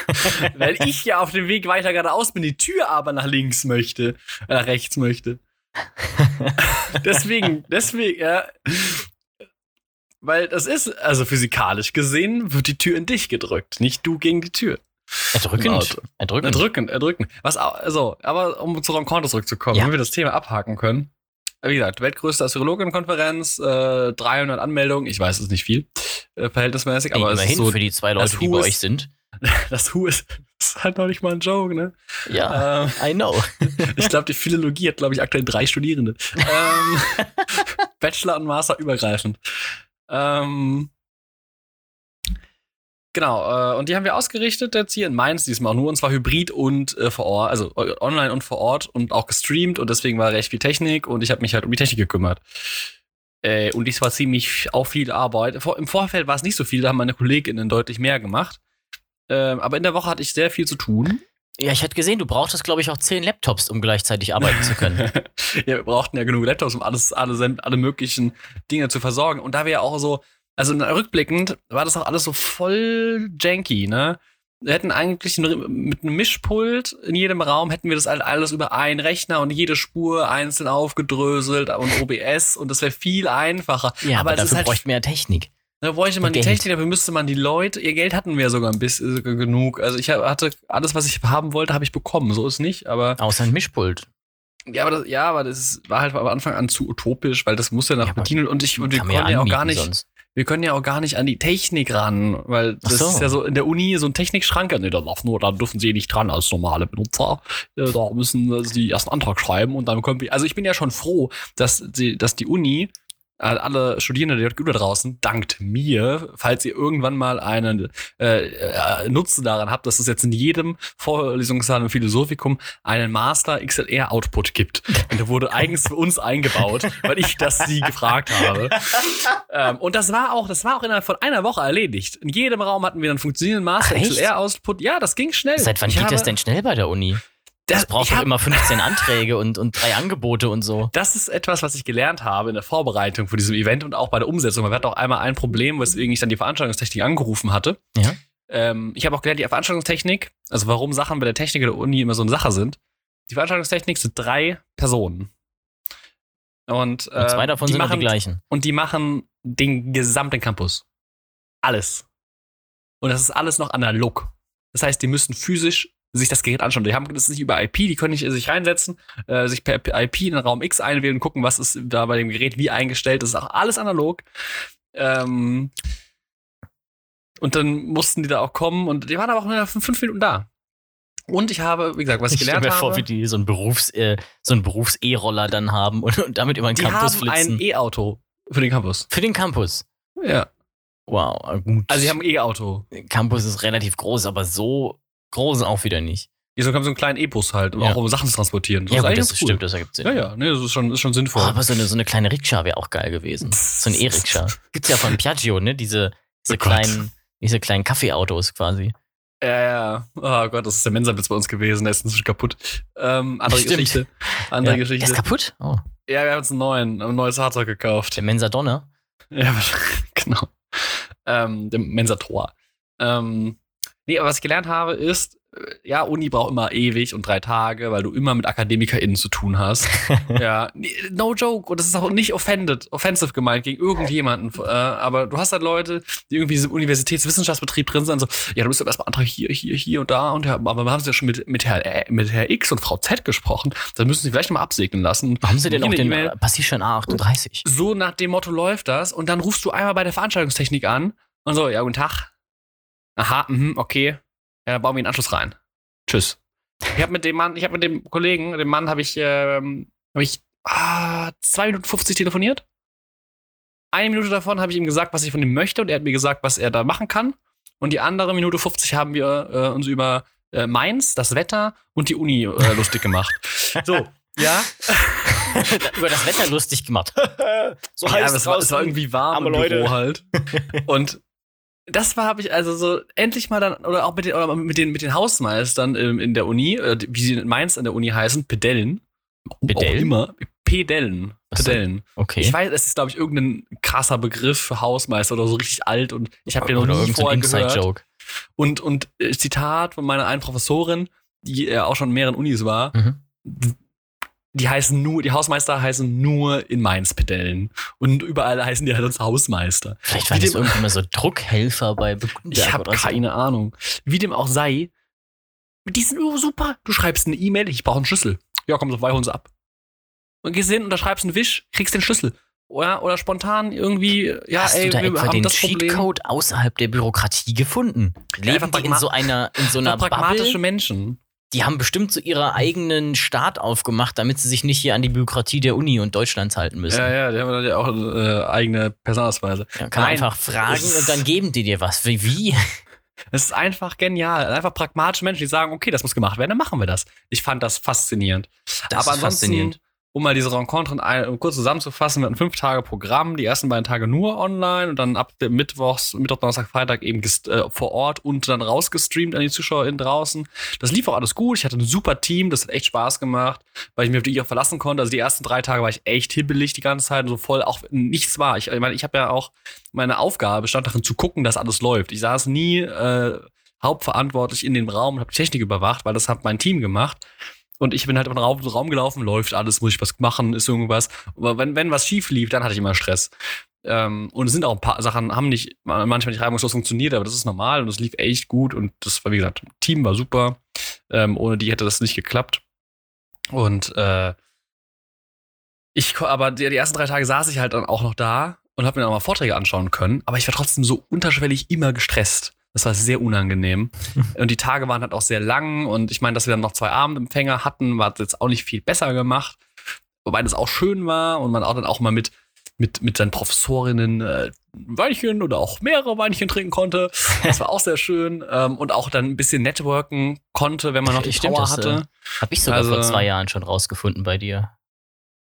Weil ich ja auf dem Weg weiter geradeaus bin, die Tür aber nach links möchte, äh, nach rechts möchte. deswegen, deswegen, ja. Weil das ist, also physikalisch gesehen, wird die Tür in dich gedrückt, nicht du gegen die Tür. Erdrückend. Erdrückend. Erdrückend, erdrückend. Was, also, aber um zu Ron zurückzukommen, Ja. wenn wir das Thema abhaken können. Wie gesagt, weltgrößte Astrologenkonferenz, äh, 300 Anmeldungen, ich weiß, es ist nicht viel, äh, verhältnismäßig, aber immerhin so, für die zwei Leute, die bei ist- euch sind. das Who ist, ist halt noch nicht mal ein Joke, ne? Ja, Ähm, I know. ich glaube, die Philologie hat, glaube ich, aktuell drei Studierende. ähm, Bachelor und Master übergreifend. Ähm, genau, äh, und die haben wir ausgerichtet jetzt hier in Mainz diesmal nur, und zwar hybrid und äh, vor Ort, also äh, online und vor Ort und auch gestreamt und deswegen war recht viel Technik und ich habe mich halt um die Technik gekümmert. Äh, und dies war ziemlich auch viel Arbeit. Vor, Im Vorfeld war es nicht so viel, da haben meine Kolleginnen deutlich mehr gemacht. Ähm, aber in der Woche hatte ich sehr viel zu tun. Ja, ich hatte gesehen, du brauchtest, glaube ich, auch zehn Laptops, um gleichzeitig arbeiten zu können. ja, wir brauchten ja genug Laptops, um alles, alle, alle möglichen Dinge zu versorgen. Und da wir ja auch so, also rückblickend war das auch alles so voll janky, ne? Wir hätten eigentlich mit einem Mischpult in jedem Raum hätten wir das halt alles über einen Rechner und jede Spur einzeln aufgedröselt und OBS und das wäre viel einfacher. Ja, aber, aber dafür halt bräuchte man ja Technik. Da bräuchte man Und die Geld. Technik, dafür müsste man die Leute, ihr Geld hatten wir sogar ein bisschen äh, genug. Also ich hatte alles, was ich haben wollte, habe ich bekommen. So ist nicht, aber Außer ein Mischpult. ja, aber das, ja, aber das war halt am Anfang an zu utopisch, weil das muss ja nach Ja, bedienen und ich und wir können ja auch gar nicht, Sonst. Wir können ja auch gar nicht an die Technik ran, weil das so. ist ja so in der Uni so ein Technikschrank. Nee, da darf nur, da dürfen sie nicht dran als normale Benutzer. Äh, Da müssen sie erst einen Antrag schreiben und dann können wir. Also ich bin ja schon froh, dass die, dass die Uni äh, alle Studierende der JGU da draußen dankt mir, falls ihr irgendwann mal einen äh, äh, Nutzen daran habt, dass es jetzt in jedem Vorlesungssaal im Philosophikum einen Master XLR Output gibt. Und der wurde eigens für uns eingebaut, weil ich das sie gefragt habe. ähm, und das war auch, das war auch innerhalb von einer Woche erledigt. In jedem Raum hatten wir einen funktionierenden Master Ach? XLR Output. Ja, das ging schnell. Seit wann Ich geht das denn schnell bei der Uni? Das braucht doch immer 15 Anträge und, und drei Angebote und so. Das ist etwas, was ich gelernt habe in der Vorbereitung für diesem Event und auch bei der Umsetzung. Wir hatten auch einmal ein Problem, weswegen ich dann die Veranstaltungstechnik angerufen hatte. Ja. Ähm, ich habe auch gelernt, die Veranstaltungstechnik, also warum Sachen bei der Technik der Uni immer so eine Sache sind. Die Veranstaltungstechnik sind drei Personen. Und, Und zwei ähm, davon die sind machen, die gleichen. Und die machen den gesamten Campus. Alles. Und das ist alles noch analog. Das heißt, die müssen physisch sich das Gerät anschauen. Die haben das nicht über IP, die können nicht sich reinsetzen, äh, sich per IP in den Raum X einwählen, gucken, was ist da bei dem Gerät wie eingestellt. Das ist auch alles analog. Ähm, und dann mussten die da auch kommen und die waren aber auch nur fünf, fünf Minuten da. Und ich habe, wie gesagt, was ich Ich stelle gelernt mir vor, habe, wie die so einen Berufs, äh, so einen Berufs-E-Roller dann haben und, und damit über den die Campus haben flitzen. ein E-Auto für den Campus. Für den Campus. Ja. Wow, gut. Also sie haben ein E-Auto. Campus ist relativ groß, aber so groß auch wieder nicht. Die so haben so einen kleinen E-Bus halt, Ja. auch um Sachen zu transportieren. ja, gut, das ganz stimmt, das ergibt Sinn. Ja, ja, nee, das ist schon, ist schon Oh, sinnvoll. aber so eine, so eine kleine Rikscha wäre auch geil gewesen. So ein E-Rikscha. Gibt's ja von Piaggio, ne? Diese, diese Oh kleinen, diese kleinen Kaffeeautos quasi. Ja, ja. Oh Gott, das ist der Mensa-Witz bei uns gewesen, der ist inzwischen kaputt. Ähm, andere Stimmt. Geschichte. Andere ja. Geschichte. Der ist kaputt? Oh, ja, wir haben uns einen neuen, ein neues Fahrzeug gekauft. der Mensa Donner. Ja, genau. Ähm, dem Mensa-Tor. Ähm, Nee, aber was ich gelernt habe, ist, äh, ja, Uni braucht immer ewig und drei Tage, weil du immer mit AkademikerInnen zu tun hast. ja, no joke. Und das ist auch nicht offended, offensive gemeint gegen irgendjemanden. Äh, aber du hast halt Leute, die irgendwie im Universitätswissenschaftsbetrieb drin sind, so, ja, du bist aber erstmal Antrag hier, hier, hier und da. Und ja, aber haben sie ja schon mit, mit, Herr, äh, mit Herr X und Frau Z gesprochen. Dann müssen sie vielleicht mal absegnen lassen. Haben sie denn auch den E-Mail- Passierschein A38? so nach dem Motto läuft das und dann rufst du einmal bei der Veranstaltungstechnik an und so, ja, guten Tag. Aha, mhm, okay. Ja, dann bauen wir einen Anschluss rein. Tschüss. Ich habe mit dem Mann, ich habe mit dem Kollegen, dem Mann habe ich, ähm, habe ich ah, 2 Minuten 50 telefoniert. Eine Minute davon habe ich ihm gesagt, was ich von ihm möchte und er hat mir gesagt, was er da machen kann. Und die andere Minute 50 haben wir äh, uns über äh, Mainz, das Wetter und die Uni äh, lustig gemacht. So, ja. Über das Wetter lustig gemacht. so ja, aber es war, es war irgendwie warm im Leute. Büro halt. Und das war, habe ich also so endlich mal dann, oder auch mit den, oder mit den, mit den Hausmeistern ähm, in der Uni, äh, wie sie in Mainz in der Uni heißen, Pedellen. Pedellen? Auch immer. Pedellen. Pedellen. Okay. Ich weiß, es ist, glaube ich, irgendein krasser Begriff für Hausmeister oder so richtig alt und ich habe den noch Oder nie vorher gehört. Inside-Joke. Und, und äh, Zitat von meiner einen Professorin, die äh, auch schon in mehreren Unis war, Mhm. Die heißen nur, die Hausmeister heißen nur in Mainz Pedellen. Und überall heißen die halt als Hausmeister. Vielleicht waren das irgendwann mal so Druckhelfer bei Gutenberg Ich habe oder so. keine Ahnung. Wie dem auch sei, die sind oh, super. Du schreibst eine E-Mail, ich brauche einen Schlüssel. Ja, komm, so vorbei, sie ab. Und gehst hin, unterschreibst einen Wisch, kriegst den Schlüssel. Oder, oder spontan irgendwie, ja, Hast ey, du da wir etwa haben den das Problem. Cheatcode außerhalb der Bürokratie gefunden? Leben einfach die in so einer, in so einer pragmatische Bubble? Menschen. Die haben bestimmt so ihre eigenen Staat aufgemacht, damit sie sich nicht hier an die Bürokratie der Uni und Deutschlands halten müssen. Ja, ja, die haben dann ja auch äh, eigene Personalausweise. Ja, kann man Nein, einfach fragen und dann geben die dir was. Wie? wie? Es ist einfach genial. Einfach pragmatische Menschen, die sagen, okay, das muss gemacht werden, dann machen wir das. Ich fand das faszinierend. Das Aber ist ansonsten, faszinierend. Um mal diese Rencontre kurz zusammenzufassen, wir hatten fünf Tage Programm, die ersten beiden Tage nur online und dann ab Mittwochs, Mittwoch, Donnerstag, Freitag eben äh, vor Ort und dann rausgestreamt an die ZuschauerInnen draußen. Das lief auch alles gut. Ich hatte ein super Team, das hat echt Spaß gemacht, weil ich mich auf die auch verlassen konnte. Also die ersten drei Tage war ich echt hibbelig die ganze Zeit und so voll, auch nichts war. Ich, ich meine, ich habe ja auch, meine Aufgabe bestand darin zu gucken, dass alles läuft. Ich saß nie äh, hauptverantwortlich in dem Raum und habe Technik überwacht, weil das hat mein Team gemacht. Und ich bin halt im Raum, Raum gelaufen, läuft alles, muss ich was machen, ist irgendwas. Aber wenn, wenn was schief lief, dann hatte ich immer Stress. Ähm, und es sind auch ein paar Sachen, haben nicht manchmal nicht reibungslos funktioniert, aber das ist normal und es lief echt gut und das war, wie gesagt, Team war super. Ähm, ohne die hätte das nicht geklappt. Und äh, ich, aber die, die ersten drei Tage saß ich halt dann auch noch da und habe mir dann mal Vorträge anschauen können, aber ich war trotzdem so unterschwellig immer gestresst. Das war sehr unangenehm. und die Tage waren halt auch sehr lang und ich meine, dass wir dann noch zwei Abendempfänger hatten, war jetzt auch nicht viel besser gemacht. Wobei das auch schön war und man auch dann auch mal mit, mit, mit seinen Professorinnen äh, ein Weinchen oder auch mehrere Weinchen trinken konnte. Das war auch sehr schön. Ähm, und auch dann ein bisschen networken konnte, wenn man noch die Stimmt, Power das, äh, hatte. Hab ich sogar Also- vor zwei Jahren schon rausgefunden bei dir.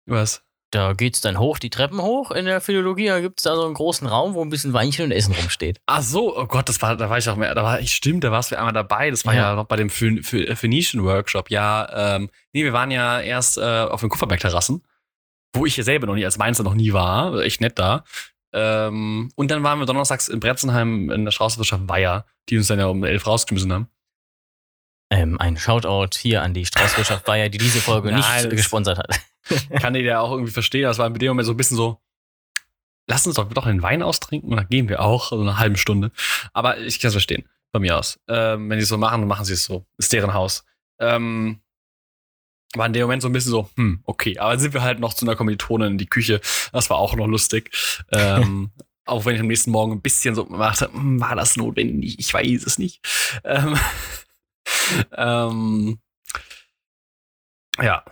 Was? Da geht's dann hoch, die Treppen hoch in der Philologie. Da gibt's da so einen großen Raum, wo ein bisschen Weinchen und Essen rumsteht. Ach so, oh Gott, das war, da war ich auch mehr, da war ich, stimmt, da warst du einmal dabei. Das war ja, Ja. noch bei dem Phoen- Phoe- Phoenician Workshop. Ja, ähm, nee, wir waren ja erst äh, auf den Kupferberg-Terrassen, wo ich ja selber noch nie als Mainzer noch nie war. Also Echt nett da. Ähm, und dann waren wir donnerstags in Bretzenheim in der Straßenwirtschaft Weiher, die uns dann ja um elf rausgeschmissen haben. Ähm, ein Shoutout hier an die Straußwirtschaft Bayer, die diese Folge Nein, nicht gesponsert hat. Kann ich ja auch irgendwie verstehen. Das war in dem Moment so ein bisschen so, lass uns doch, doch den Wein austrinken und dann gehen wir auch, so eine halbe Stunde. Aber ich kann es verstehen, von mir aus. Ähm, wenn die es so machen, dann machen sie es so. Ist deren Haus. Ähm, war in dem Moment so ein bisschen so, hm, okay. Aber dann sind wir halt noch zu einer Kommilitonin in die Küche. Das war auch noch lustig. Ähm, auch wenn ich am nächsten Morgen ein bisschen so machte, hm, war das notwendig? Ich weiß es nicht. Ähm, ähm, ja.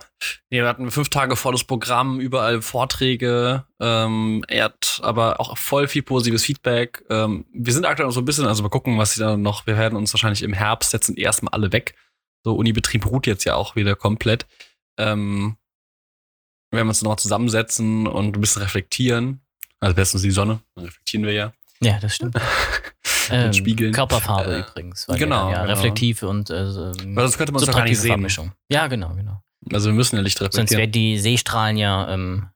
Nee, wir hatten fünf Tage volles Programm, überall Vorträge. Ähm, er hat aber auch voll viel positives Feedback. Ähm, wir sind aktuell noch so ein bisschen, also mal gucken, was sie dann noch. Wir werden uns wahrscheinlich im Herbst jetzt sind erstmal alle weg. So, Unibetrieb ruht jetzt ja auch wieder komplett. Ähm, wir werden uns noch zusammensetzen und ein bisschen reflektieren. Also bestens die Sonne, dann reflektieren wir ja. Ja, das stimmt. Mit Spiegeln. Körperfarbe Äh, übrigens. Weil genau, Ja, genau. reflektiv und äh, so, ähm, Weil sonst könnte man doch gar nicht sehen. Ja, genau, genau. Also wir müssen ja Licht Sonst reflektieren. wären die Seestrahlen ja ähm,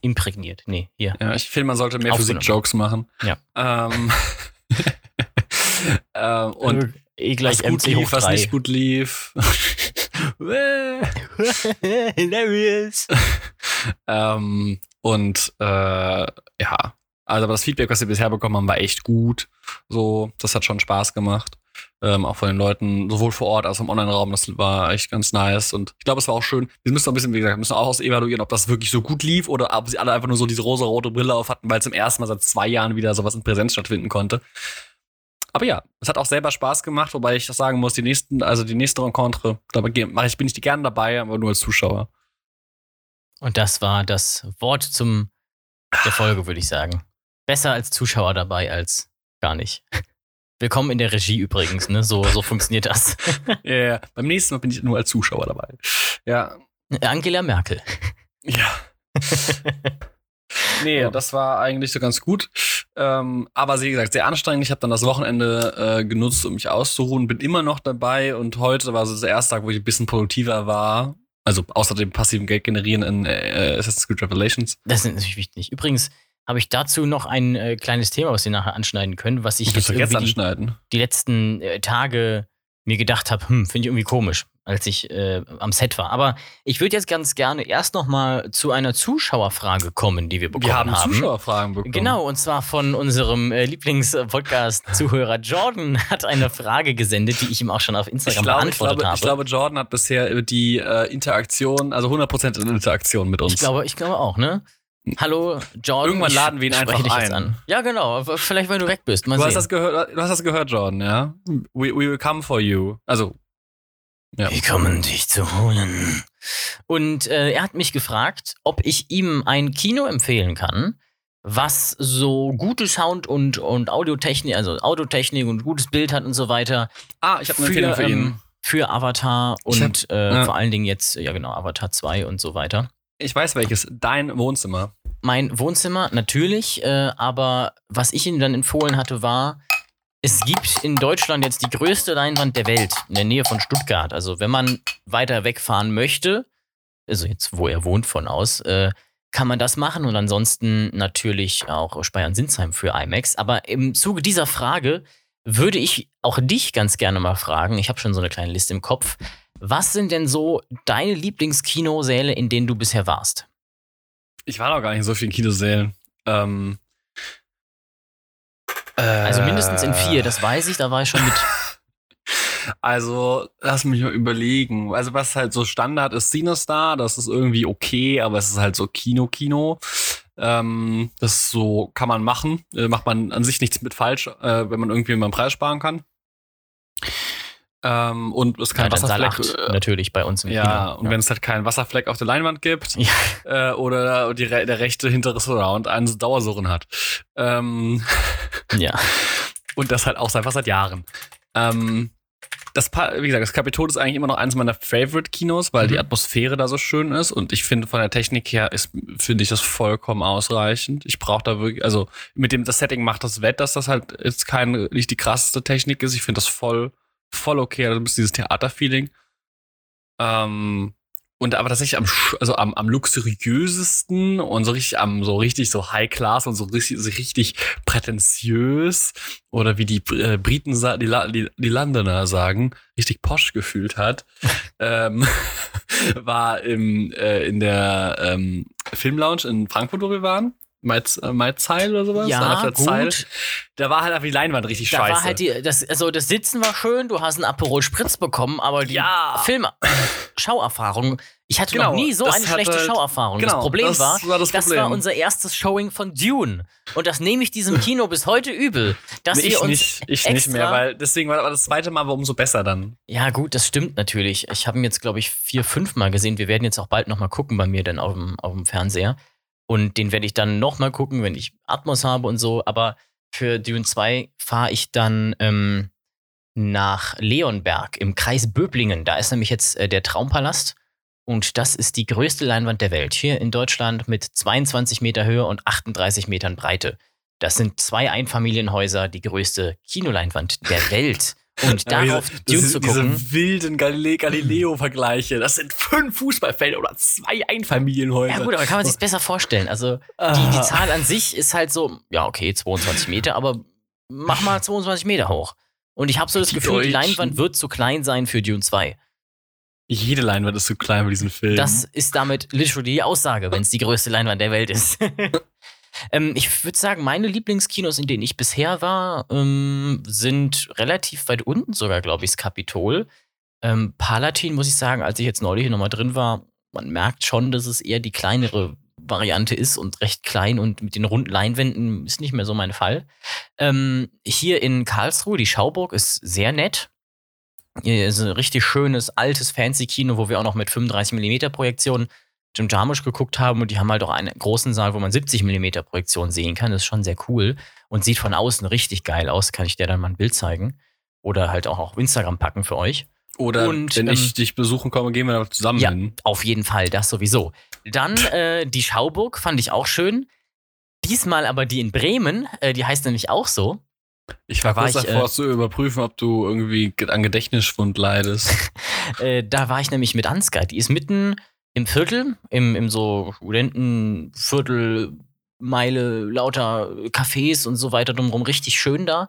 imprägniert. Nee, hier. Ja, ich finde, man sollte mehr. Physik-Jokes machen. Ja. Ähm, ähm, und E gleich was gut MC lief, was nicht gut lief. Hilarious. ähm, und äh, ja, also aber das Feedback, was wir bisher bekommen haben, war echt gut. So, das hat schon Spaß gemacht. Ähm, auch von den Leuten, sowohl vor Ort als auch im Online-Raum, das war echt ganz nice. Und ich glaube, es war auch schön. Wir müssen auch ein bisschen, wie gesagt, müssen auch aus evaluieren, ob das wirklich so gut lief oder ob sie alle einfach nur so diese rosa-rote Brille auf hatten, weil zum ersten Mal seit zwei Jahren wieder sowas in Präsenz stattfinden konnte. Aber ja, es hat auch selber Spaß gemacht, wobei ich das sagen muss, die nächsten, also die nächste Rencontre, da mache ich, bin ich gerne dabei, aber nur als Zuschauer. Und das war das Wort zum der Folge, würde ich sagen. Besser als Zuschauer dabei als gar nicht. Willkommen in der Regie übrigens, ne? So, so funktioniert das. Ja, yeah. beim nächsten Mal bin ich nur als Zuschauer dabei. Ja. Angela Merkel. Ja. nee, Ja. das war eigentlich so ganz gut. Ähm, aber wie gesagt, sehr anstrengend. Ich habe dann das Wochenende äh, genutzt, um mich auszuruhen. Bin immer noch dabei und heute war so der erste Tag, wo ich ein bisschen produktiver war. Also außer dem passiven Geld generieren in äh, Assassin's Creed Revelations. Das ist natürlich wichtig. Übrigens habe ich dazu noch ein äh, kleines Thema, was wir nachher anschneiden können, was ich Ich jetzt jetzt die, anschneiden. die letzten äh, Tage mir gedacht habe, hm, finde ich irgendwie komisch, als ich äh, am Set war. Aber ich würde jetzt ganz gerne erst noch mal zu einer Zuschauerfrage kommen, die wir bekommen Wir haben, haben. Zuschauerfragen bekommen. Genau, und zwar von unserem äh, Lieblings-Podcast-Zuhörer Jordan hat eine Frage gesendet, die ich ihm auch schon auf Ich Instagram glaube, ich, beantwortet glaube, habe. ich glaube, Jordan hat bisher die äh, Interaktion, also 100% in Interaktion mit uns. Ich glaube, ich glaube auch, ne? Hallo, Jordan. Irgendwann laden wir ihn einfach ein. an. Ja, genau. Vielleicht, weil du weg bist. Mal du, sehen. hast das gehört, du hast das gehört, Jordan, ja? We, we will come for you. Also, ja. Wir kommen dich zu holen. Und äh, er hat mich gefragt, ob ich ihm ein Kino empfehlen kann, was so gute Sound- und, und Audiotechnik, also Audiotechnik und gutes Bild hat und so weiter. Ah, ich habe eine Empfehlung für ihn. ähm, für Avatar und äh, ja. vor allen Dingen jetzt, ja genau, Avatar 2 und so weiter. Ich weiß welches. Dein Wohnzimmer. Mein Wohnzimmer natürlich, äh, aber was ich ihm dann empfohlen hatte, war, es gibt in Deutschland jetzt die größte Leinwand der Welt in der Nähe von Stuttgart. Also wenn man weiter wegfahren möchte, also jetzt wo er wohnt von aus, äh, kann man das machen und ansonsten natürlich auch Speyern-Sinsheim für IMAX. Aber im Zuge dieser Frage würde ich auch dich ganz gerne mal fragen, ich habe schon so eine kleine Liste im Kopf, was sind denn so deine Lieblingskinosäle, in denen du bisher warst? Ich war noch gar nicht in so vielen Kinosälen. Ähm, Also mindestens in vier, äh, das weiß ich, da war ich schon mit. Also, lass mich mal überlegen. Also, was halt so Standard ist, CineStar, das ist irgendwie okay, aber es ist halt so Kino-Kino. Ähm, das so kann man machen. Äh, macht man an sich nichts mit falsch, äh, wenn man irgendwie mal einen Preis sparen kann. Ähm, und es Ja, kein Saal Wasserfleck. 8 natürlich bei uns im ja, Kino. und wenn es halt keinen Wasserfleck auf der Leinwand gibt ja. äh, oder die, der rechte hintere Surround einen Dauersurren hat. Ähm, ja. und das halt auch einfach seit Jahren. Ähm, das, Pa- wie gesagt, das Kapitol ist eigentlich immer noch eines meiner Favorite-Kinos, weil Mhm. die Atmosphäre da so schön ist und ich finde von der Technik her ist, finde ich das vollkommen ausreichend. Ich brauche da wirklich, also mit dem das Setting macht das wett, dass das halt jetzt kein, nicht die krasseste Technik ist. Ich finde das voll, voll okay, also ein bisschen dieses Theaterfeeling. Ähm, und aber tatsächlich am, also am, am luxuriösesten und so richtig am, so richtig so High Class und so richtig, so richtig prätentiös oder wie die äh, Briten, die, die, die Londoner sagen, richtig posch gefühlt hat, ähm, war im, äh, in der ähm, Filmlounge in Frankfurt, wo wir waren. Meiz, äh, Meizheil oder sowas? Ja, der Zeil. gut. Da war halt einfach die Leinwand richtig Da scheiße. war halt die, das, also das Sitzen war schön, du hast einen Aperol Spritz bekommen, aber die Ja. Film Schauerfahrung, ich hatte Genau, noch nie so das eine schlechte halt- Schauerfahrung. das genau, Problem das war, war das das Problem. war unser erstes Showing von Dune. Und das nehme ich diesem Kino bis heute übel. Dass Nee, wir ich uns nicht, ich extra, nicht mehr, weil deswegen war das zweite Mal war umso besser dann. Ja, gut, das stimmt natürlich. Ich habe ihn jetzt, glaube ich, vier, fünf Mal gesehen. Wir werden jetzt auch bald noch mal gucken bei mir dann auf dem, auf dem Fernseher. Und den werde ich dann noch mal gucken, wenn ich Atmos habe und so. Aber für Dune 2 fahre ich dann ähm, nach Leonberg im Kreis Böblingen. Da ist nämlich jetzt äh, der Traumpalast. Und das ist die größte Leinwand der Welt. Hier in Deutschland mit 22 Meter Höhe und 38 Metern Breite. Das sind zwei Einfamilienhäuser, die größte Kinoleinwand der Welt. Und Ja, darauf diese, Dune diese, zu gucken. Diese wilden Galile Galileo-Vergleiche. Das sind fünf Fußballfelder oder zwei Einfamilienhäuser. Ja gut, aber kann man sich besser vorstellen. Also die, Ah. die Zahl an sich ist halt so, ja okay, 22 Meter, aber mach mal 22 Meter hoch. Und ich habe so das Die Gefühl, die Deutschen. Leinwand wird zu klein sein für Dune 2. Jede Leinwand ist zu klein bei diesem Film. Das ist damit literally die Aussage, wenn es die größte Leinwand der Welt ist. ähm, ich würde sagen, meine Lieblingskinos, in denen ich bisher war, ähm, sind relativ weit unten sogar, glaube ich, das Kapitol. Ähm, Palatin, muss ich sagen, als ich jetzt neulich hier nochmal drin war, man merkt schon, dass es eher die kleinere Variante ist und recht klein und mit den runden Leinwänden ist nicht mehr so mein Fall. Ähm, hier in Karlsruhe, die Schauburg ist sehr nett. Hier ist ein richtig schönes, altes, fancy Kino, wo wir auch noch mit 35mm Projektionen Jim Jarmusch geguckt haben und die haben halt auch einen großen Saal, wo man 70mm Projektion sehen kann. Das ist schon sehr cool und sieht von außen richtig geil aus. Kann ich dir dann mal ein Bild zeigen oder halt auch auf Instagram packen für euch. Oder Und, wenn ähm, ich dich besuchen komme, gehen wir da zusammen Ja. hin. Auf jeden Fall, das sowieso. Dann äh, die Schauburg fand ich auch schön. Diesmal aber die in Bremen, äh, die heißt nämlich auch so. Ich war Da war kurz ich, davor äh, zu überprüfen, ob du irgendwie ge- an Gedächtnisschwund leidest. Äh, da war ich nämlich mit Ansgar. Die ist mitten im Viertel, im, im so Studentenviertel, Meile, lauter Cafés und so weiter drumherum, richtig schön da.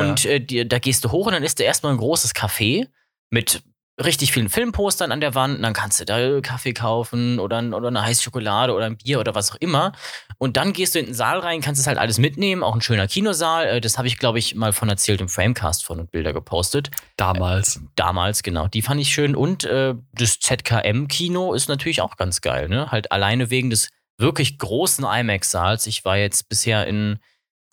Und äh, die, da gehst du hoch und dann ist da erstmal ein großes Café mit richtig vielen Filmpostern an der Wand. Und dann kannst du da Kaffee kaufen oder, oder eine heiße Schokolade oder ein Bier oder was auch immer. Und dann gehst du in den Saal rein, kannst es halt alles mitnehmen. Auch ein schöner Kinosaal. Äh, Das habe ich, glaube ich, mal von erzählt im Framecast von und Bilder gepostet. damals. Damals, genau. Die fand ich schön. Und äh, das ZKM-Kino ist natürlich auch ganz geil. Ne? Halt alleine wegen des wirklich großen IMAX-Saals. Ich war jetzt bisher in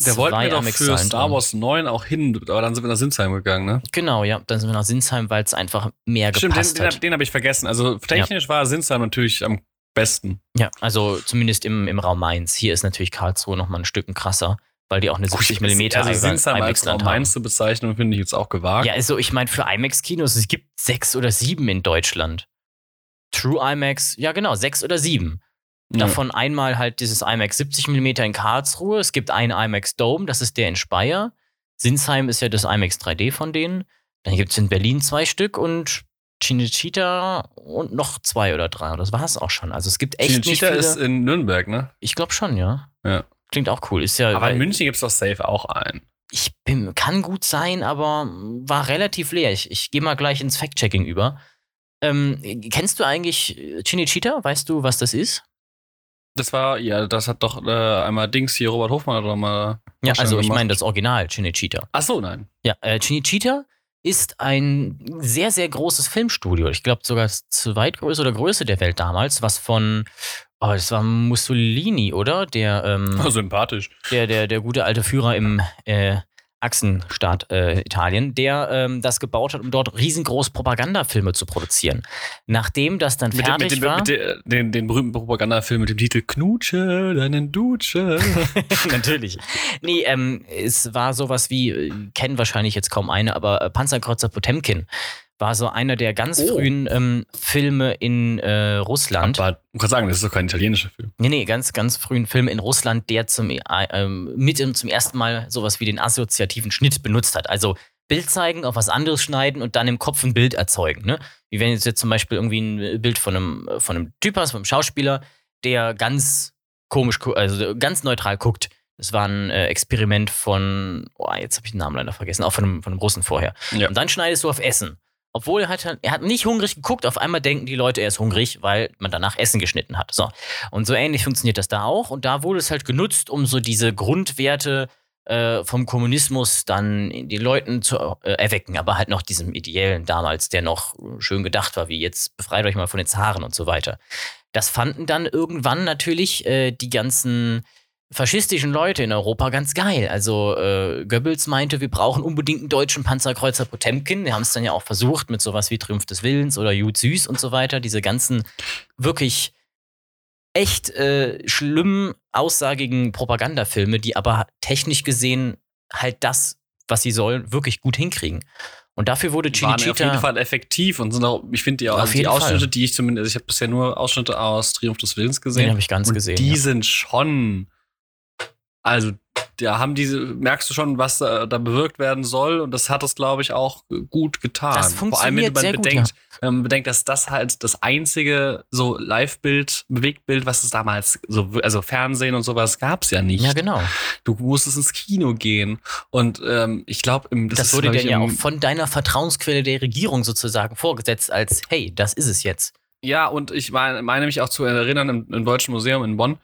Der wollte mir doch für Star. Wars 9 auch hin, aber dann sind wir nach Sinsheim gegangen, ne? Genau, ja. Dann sind wir nach Sinsheim, weil es einfach mehr Stimmt, gepasst den, hat. den habe ich vergessen. Also technisch war Sinsheim natürlich am besten. Ja, also zumindest im, im Raum Mainz. Hier ist natürlich Karlsruhe noch mal ein Stück krasser, weil die auch eine 70 mm Also Sinsheim als IMAX-Land Raum. 1 zu bezeichnen, finde ich jetzt auch gewagt. Ja, also ich meine, für IMAX-Kinos, es gibt sechs oder sieben in Deutschland. True IMAX, ja genau, sechs oder sieben. Ja. Davon einmal halt dieses IMAX 70 mm in Karlsruhe. Es gibt einen IMAX Dome, das ist der in Speyer. Sinsheim ist ja das IMAX 3D von denen. Dann gibt es in Berlin zwei Stück und Cinecittà und noch zwei oder drei. Das war es auch schon. Also es gibt echt nicht Cinecittà viele. ist in Nürnberg, ne? ich glaube schon, ja. Ja. Klingt auch cool. Ist ja, Aber in München gibt es doch safe auch einen. ich bin, kann gut sein, aber war relativ leer. Ich, ich gehe mal gleich ins Fact-Checking über. Ähm, kennst du eigentlich Cinecittà? Weißt du, was das ist? Das war, ja, das hat doch äh, einmal Dings hier, Robert Hofmann oder mal. Ja, also ich meine das Original Cinecittà. Ach so, nein. Ja, äh, Cinecittà ist ein sehr, sehr großes Filmstudio. Ich glaube sogar das zweitgrößte oder größte der Welt damals, was von, oh, das war Mussolini, oder? Der, ähm, Oh, sympathisch. der, der, der gute alte Führer im äh, Achsenstaat äh, Italien, der ähm, das gebaut hat, um dort riesengroß Propagandafilme zu produzieren. Nachdem das dann Mit, dem- fertig mit, dem, war. mit dem, den, den berühmten Propagandafilm mit dem Titel Knutsche, deinen Dutsche. Natürlich. Nee, ähm, es war sowas wie, äh, kennen wahrscheinlich jetzt kaum eine, aber äh, Panzerkreuzer Potemkin war so einer der ganz Oh. frühen ähm, Filme in äh, Russland. Aber ich kann sagen, das ist doch kein italienischer Film. Nee, nee, ganz, ganz frühen Film in Russland, der zum, äh, ähm, mit zum ersten Mal sowas wie den assoziativen Schnitt benutzt hat. Also Bild zeigen, auf was anderes schneiden und dann im Kopf ein Bild erzeugen. Ne? Wie wenn du jetzt zum Beispiel irgendwie ein Bild von einem, von einem Typ hast, von einem Schauspieler, der ganz komisch, also ganz neutral guckt. Das war ein äh, Experiment von, oh, jetzt habe ich den Namen leider vergessen, auch von einem, von einem Russen vorher. Ja. Und dann schneidest du auf Essen. Obwohl er hat, er hat nicht hungrig geguckt, auf einmal denken die Leute, er ist hungrig, weil man danach Essen geschnitten hat. So. Und so ähnlich funktioniert das da auch. Und da wurde es halt genutzt, um so diese Grundwerte äh, vom Kommunismus dann in den Leuten zu äh, erwecken, aber halt noch diesem Ideellen damals, der noch schön gedacht war, wie jetzt befreit euch mal von den Zaren und so weiter. Das fanden dann irgendwann natürlich äh, die ganzen faschistischen Leute in Europa ganz geil. Also äh, Goebbels meinte, wir brauchen unbedingt einen deutschen Panzerkreuzer Potemkin. Wir haben es dann ja auch versucht mit sowas wie Triumph des Willens oder Jud Süß und so weiter. Diese ganzen wirklich echt äh, schlimm aussagigen Propagandafilme, die aber technisch gesehen halt das, was sie sollen, wirklich gut hinkriegen. Und dafür wurde Waren auf jeden Fall effektiv und sind auch, ich finde die, auch, also die Ausschnitte, Fall. die ich zumindest, ich habe bisher nur Ausschnitte aus Triumph des Willens den gesehen. habe ich ganz und gesehen. die ja. sind schon, also da haben diese, merkst du schon, was da, da bewirkt werden soll. Und das hat es, glaube ich, auch gut getan. Das Vor allem, wenn funktioniert man sehr gut, bedenkt, wenn man bedenkt, dass das halt das einzige so Live-Bild, Bewegtbild, was es damals so, also Fernsehen und sowas gab es ja nicht. Ja, genau. Du musstest ins Kino gehen. Und ähm, ich glaube, Das, ist, wurde dir ja auch von deiner Vertrauensquelle der Regierung sozusagen vorgesetzt als, hey, das ist es jetzt. Ja, und ich meine, meine mich auch zu erinnern, im, im Deutschen Museum in Bonn,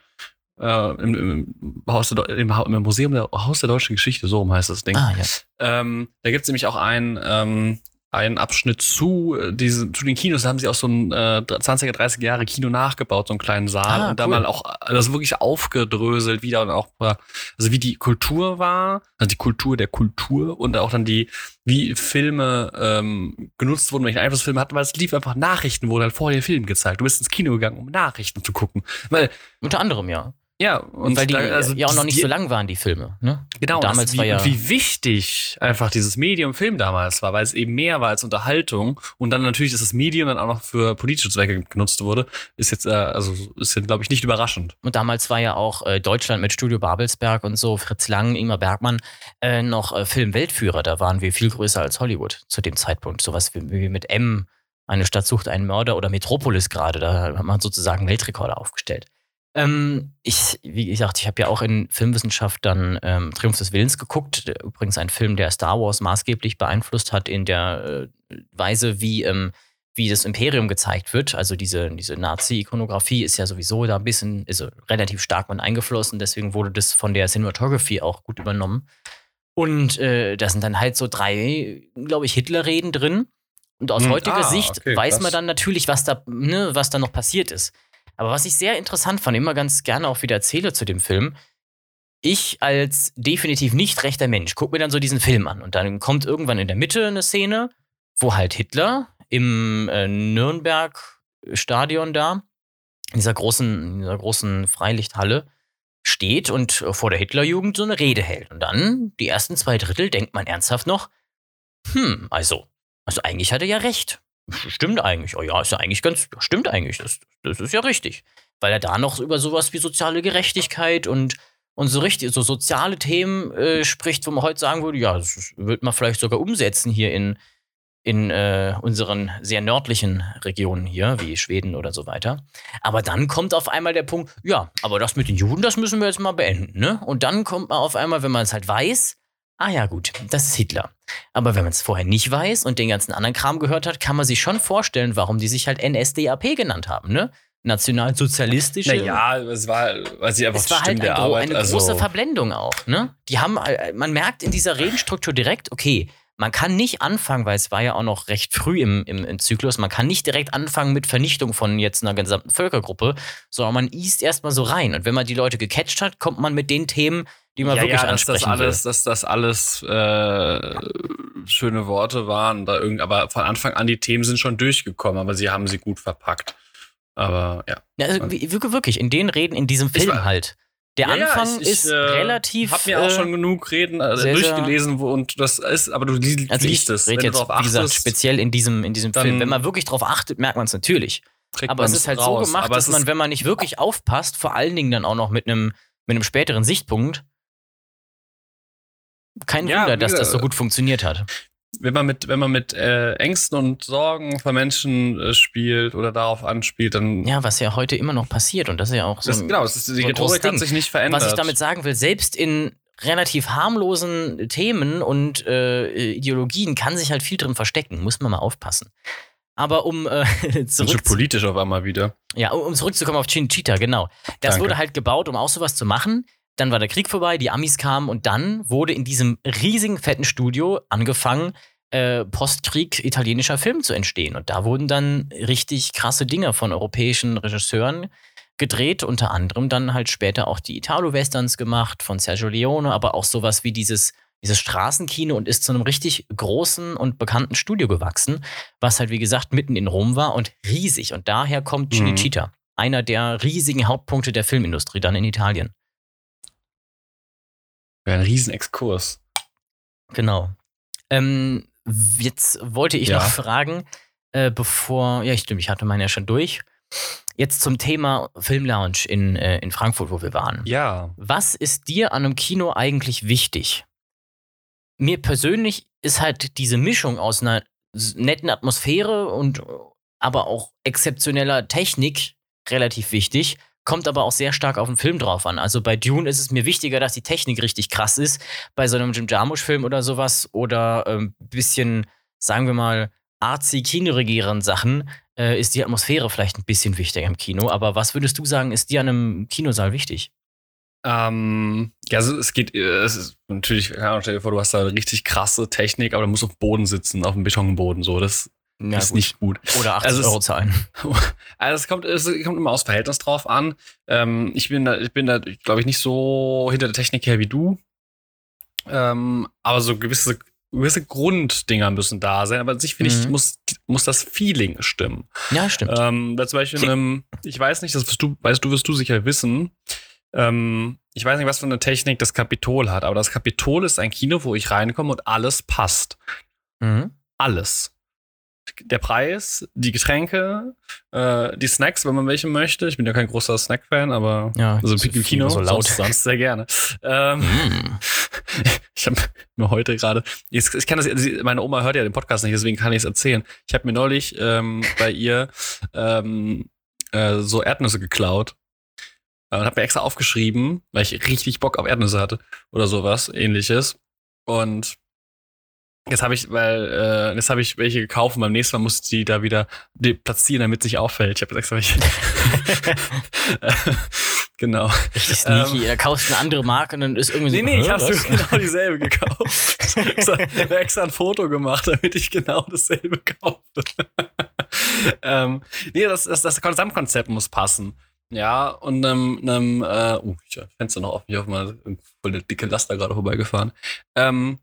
äh, im, im, Haus der, im, im Museum der Haus der Deutschen Geschichte, so rum heißt das Ding. Ah, ja. Ähm, da gibt es nämlich auch einen, ähm, einen Abschnitt zu, äh, diese, zu den Kinos. Da haben sie auch so ein äh, 20er, 30er Jahre Kino nachgebaut, so einen kleinen Saal. Ah, und da cool. mal auch das wirklich aufgedröselt wieder und auch, äh, also wie die Kultur war, also die Kultur der Kultur und auch dann die, wie Filme ähm, genutzt wurden, welchen Einfluss Filme hatten, weil es lief einfach Nachrichten, wurden halt vorher Film gezeigt. Du bist ins Kino gegangen, um Nachrichten zu gucken. Weil, Unter anderem, ja. Ja, Und weil die da- also ja auch noch nicht die- so lang waren, die Filme. Ne? Genau, Damals das, wie, war ja- wie wichtig einfach dieses Medium Film damals war, weil es eben mehr war als Unterhaltung und dann natürlich, dass das Medium dann auch noch für politische Zwecke genutzt wurde, ist jetzt, äh, also ist jetzt, glaube ich, nicht überraschend. Und damals war ja auch äh, Deutschland mit Studio Babelsberg und so, Fritz Lang, Ingmar Bergmann, äh, noch äh, Filmweltführer. Da waren wir viel größer als Hollywood zu dem Zeitpunkt. Sowas wie, wie mit M, eine Stadt sucht einen Mörder oder Metropolis gerade. Da hat man sozusagen Weltrekorde aufgestellt. Ähm, ich, wie gesagt, ich habe ja auch in Filmwissenschaft dann ähm, Triumph des Willens geguckt. Der- Übrigens ein Film, der Star Wars maßgeblich beeinflusst hat in der äh, Weise, wie, ähm, wie das Imperium gezeigt wird. Also diese, diese Nazi-Ikonografie ist ja sowieso da ein bisschen, ist so relativ stark mit eingeflossen. Deswegen wurde das von der Cinematography auch gut übernommen. Und äh, da sind dann halt so drei, glaube ich, Hitler-Reden drin. Und aus Hm, heutiger ah, Sicht okay, weiß man dann natürlich, was da, ne, was da noch passiert ist. Aber was ich sehr interessant fand, immer ganz gerne auch wieder erzähle zu dem Film, ich als definitiv nicht rechter Mensch gucke mir dann so diesen Film an und dann kommt irgendwann in der Mitte eine Szene, wo halt Hitler im äh, Nürnberg-Stadion da, in dieser großen, in dieser großen Freilichthalle, steht und vor der Hitlerjugend so eine Rede hält. Und dann, die ersten zwei Drittel, denkt man ernsthaft noch, hm, also, also eigentlich hat er ja recht. Stimmt eigentlich. Oh ja, ist ja eigentlich ganz, stimmt eigentlich. Das, das ist ja richtig. Weil er da noch über sowas wie soziale Gerechtigkeit und, und so richtig, so soziale Themen äh, spricht, wo man heute sagen würde, ja, das wird man vielleicht sogar umsetzen hier in, in äh, unseren sehr nördlichen Regionen hier, wie Schweden oder so weiter. Aber dann kommt auf einmal der Punkt, ja, aber das mit den Juden, das müssen wir jetzt mal beenden, ne? Und dann kommt man auf einmal, wenn man es halt weiß, ah ja, gut, das ist Hitler. Aber wenn man es vorher nicht weiß und den ganzen anderen Kram gehört hat, kann man sich schon vorstellen, warum die sich halt NSDAP genannt haben, ne? Nationalsozialistische. Naja, es war, weil sie einfach Es war halt ein Arbeit, eine also, große Verblendung auch, ne? Die haben, äh, man merkt in dieser Redenstruktur direkt, okay, man kann nicht anfangen, weil es war ja auch noch recht früh im, im, im Zyklus, man kann nicht direkt anfangen mit Vernichtung von jetzt einer gesamten Völkergruppe, sondern man east erstmal so rein. Und wenn man die Leute gecatcht hat, kommt man mit den Themen, die man ja, wirklich ja, dass das ansprechen alles, will. dass das alles äh, schöne Worte waren, da irgend, aber von Anfang an die Themen sind schon durchgekommen, aber sie haben sie gut verpackt. Aber ja. Ja, also, wirklich, in den Reden, in diesem Film war- halt. Der Ja, Anfang ich- ich, ist äh, relativ. Hab mir auch äh, schon genug Reden äh, sehr, durchgelesen wo, und das ist, aber du li Also ich liest es. rede Wenn jetzt, du drauf wie gesagt, achtest, speziell in diesem, in diesem Film. Wenn man wirklich drauf achtet, merkt man es natürlich. Aber es ist halt raus. so gemacht, dass man, wenn man nicht wirklich aufpasst, vor allen Dingen dann auch noch mit einem, mit einem späteren Sichtpunkt, kein Ja, Wunder, dass das so gut funktioniert hat. Wenn man mit, wenn man mit äh, Ängsten und Sorgen von Menschen äh, spielt oder darauf anspielt, dann Ja, was ja heute immer noch passiert und das ist ja auch so. das, ein- genau, es ist, die so Rhetorik hat sich nicht verändert. Was ich damit sagen will, selbst in relativ harmlosen Themen und äh, Ideologien kann sich halt viel drin verstecken, muss man mal aufpassen. Aber um äh, Sind schon zurück, politisch auf einmal wieder. ja, um um zurückzukommen auf Chinchita, genau. Das Danke. wurde halt gebaut, um auch sowas zu machen. Dann war der Krieg vorbei, die Amis kamen und dann wurde in diesem riesigen, fetten Studio angefangen, äh, Postkrieg italienischer Film zu entstehen. Und da wurden dann richtig krasse Dinge von europäischen Regisseuren gedreht, unter anderem dann halt später auch die Italo-Westerns gemacht von Sergio Leone, aber auch sowas wie dieses, dieses Straßenkino und ist zu einem richtig großen und bekannten Studio gewachsen, was halt wie gesagt mitten in Rom war und riesig. Und daher kommt Mhm. Cinecittà, einer der riesigen Hauptpunkte der Filmindustrie dann in Italien. Ein Riesenexkurs. Genau. Ähm, jetzt wollte ich Ja. noch fragen, äh, bevor, ja, stimmt, ich hatte meine ja schon durch. Jetzt zum Thema Filmlounge in, äh, in Frankfurt, wo wir waren. Ja. Was ist dir an einem Kino eigentlich wichtig? Mir persönlich ist halt diese Mischung aus einer netten Atmosphäre und äh, aber auch exzeptioneller Technik relativ wichtig. Kommt aber auch sehr stark auf den Film drauf an. Also bei Dune ist es mir wichtiger, dass die Technik richtig krass ist. Bei so einem Jim Jarmusch-Film oder sowas oder ein ähm, bisschen, sagen wir mal, artsy kinoregierenden Sachen äh, ist die Atmosphäre vielleicht ein bisschen wichtiger im Kino. Aber was würdest du sagen, ist dir an einem Kinosaal wichtig? Ähm, ja, also es geht, äh, es ist natürlich, keine stell dir vor, du hast da richtig krasse Technik, aber du musst auf dem Boden sitzen, auf dem Betonboden, so, das Ja, ist gut. nicht gut. Oder 80 Also Euro zahlen. Also es kommt, es kommt immer aufs Verhältnis drauf an. Ähm, ich bin da, ich bin da, glaube ich, nicht so hinter der Technik her wie du. Ähm, aber so gewisse, gewisse Grunddinger müssen da sein. Aber an sich finde ich, Mhm. muss, muss das Feeling stimmen. Ja, stimmt. Ähm, zum Beispiel, in einem, ich weiß nicht, das wirst du, weißt du, wirst du sicher wissen. Ähm, ich weiß nicht, was für eine Technik das Kapitol hat, aber das Kapitol ist ein Kino, wo ich reinkomme und alles passt. Mhm. Alles. Der Preis, die Getränke, äh, die Snacks, wenn man welche möchte. Ich bin ja kein großer Snack-Fan, aber Ja, also im Kino so laut. sonst, sehr gerne. Ähm, Mm. ich habe mir heute gerade, ich, ich kann das, meine Oma hört ja den Podcast nicht, deswegen kann ich es erzählen. Ich habe mir neulich ähm, bei ihr ähm, äh, so Erdnüsse geklaut äh, und habe mir extra aufgeschrieben, weil ich richtig Bock auf Erdnüsse hatte oder sowas ähnliches. Und jetzt habe ich, weil äh, jetzt habe ich welche gekauft und beim nächsten Mal muss ich die da wieder die platzieren, damit es nicht auffällt. Ich habe jetzt extra welche. genau. Richtig sneaky. Ähm. da kaufst du eine andere Marke und dann ist irgendwie Nee, so. nee, ich hä, habe genau dieselbe gekauft. Ich habe extra ein Foto gemacht, damit ich genau dasselbe kaufe. ähm, nee, das, das, das Gesamtkonzept muss passen. Ja, und einem, einem äh, uh, ich Fenster noch offen, ich hoffe mal, voll der dicke Laster gerade vorbeigefahren. Ähm,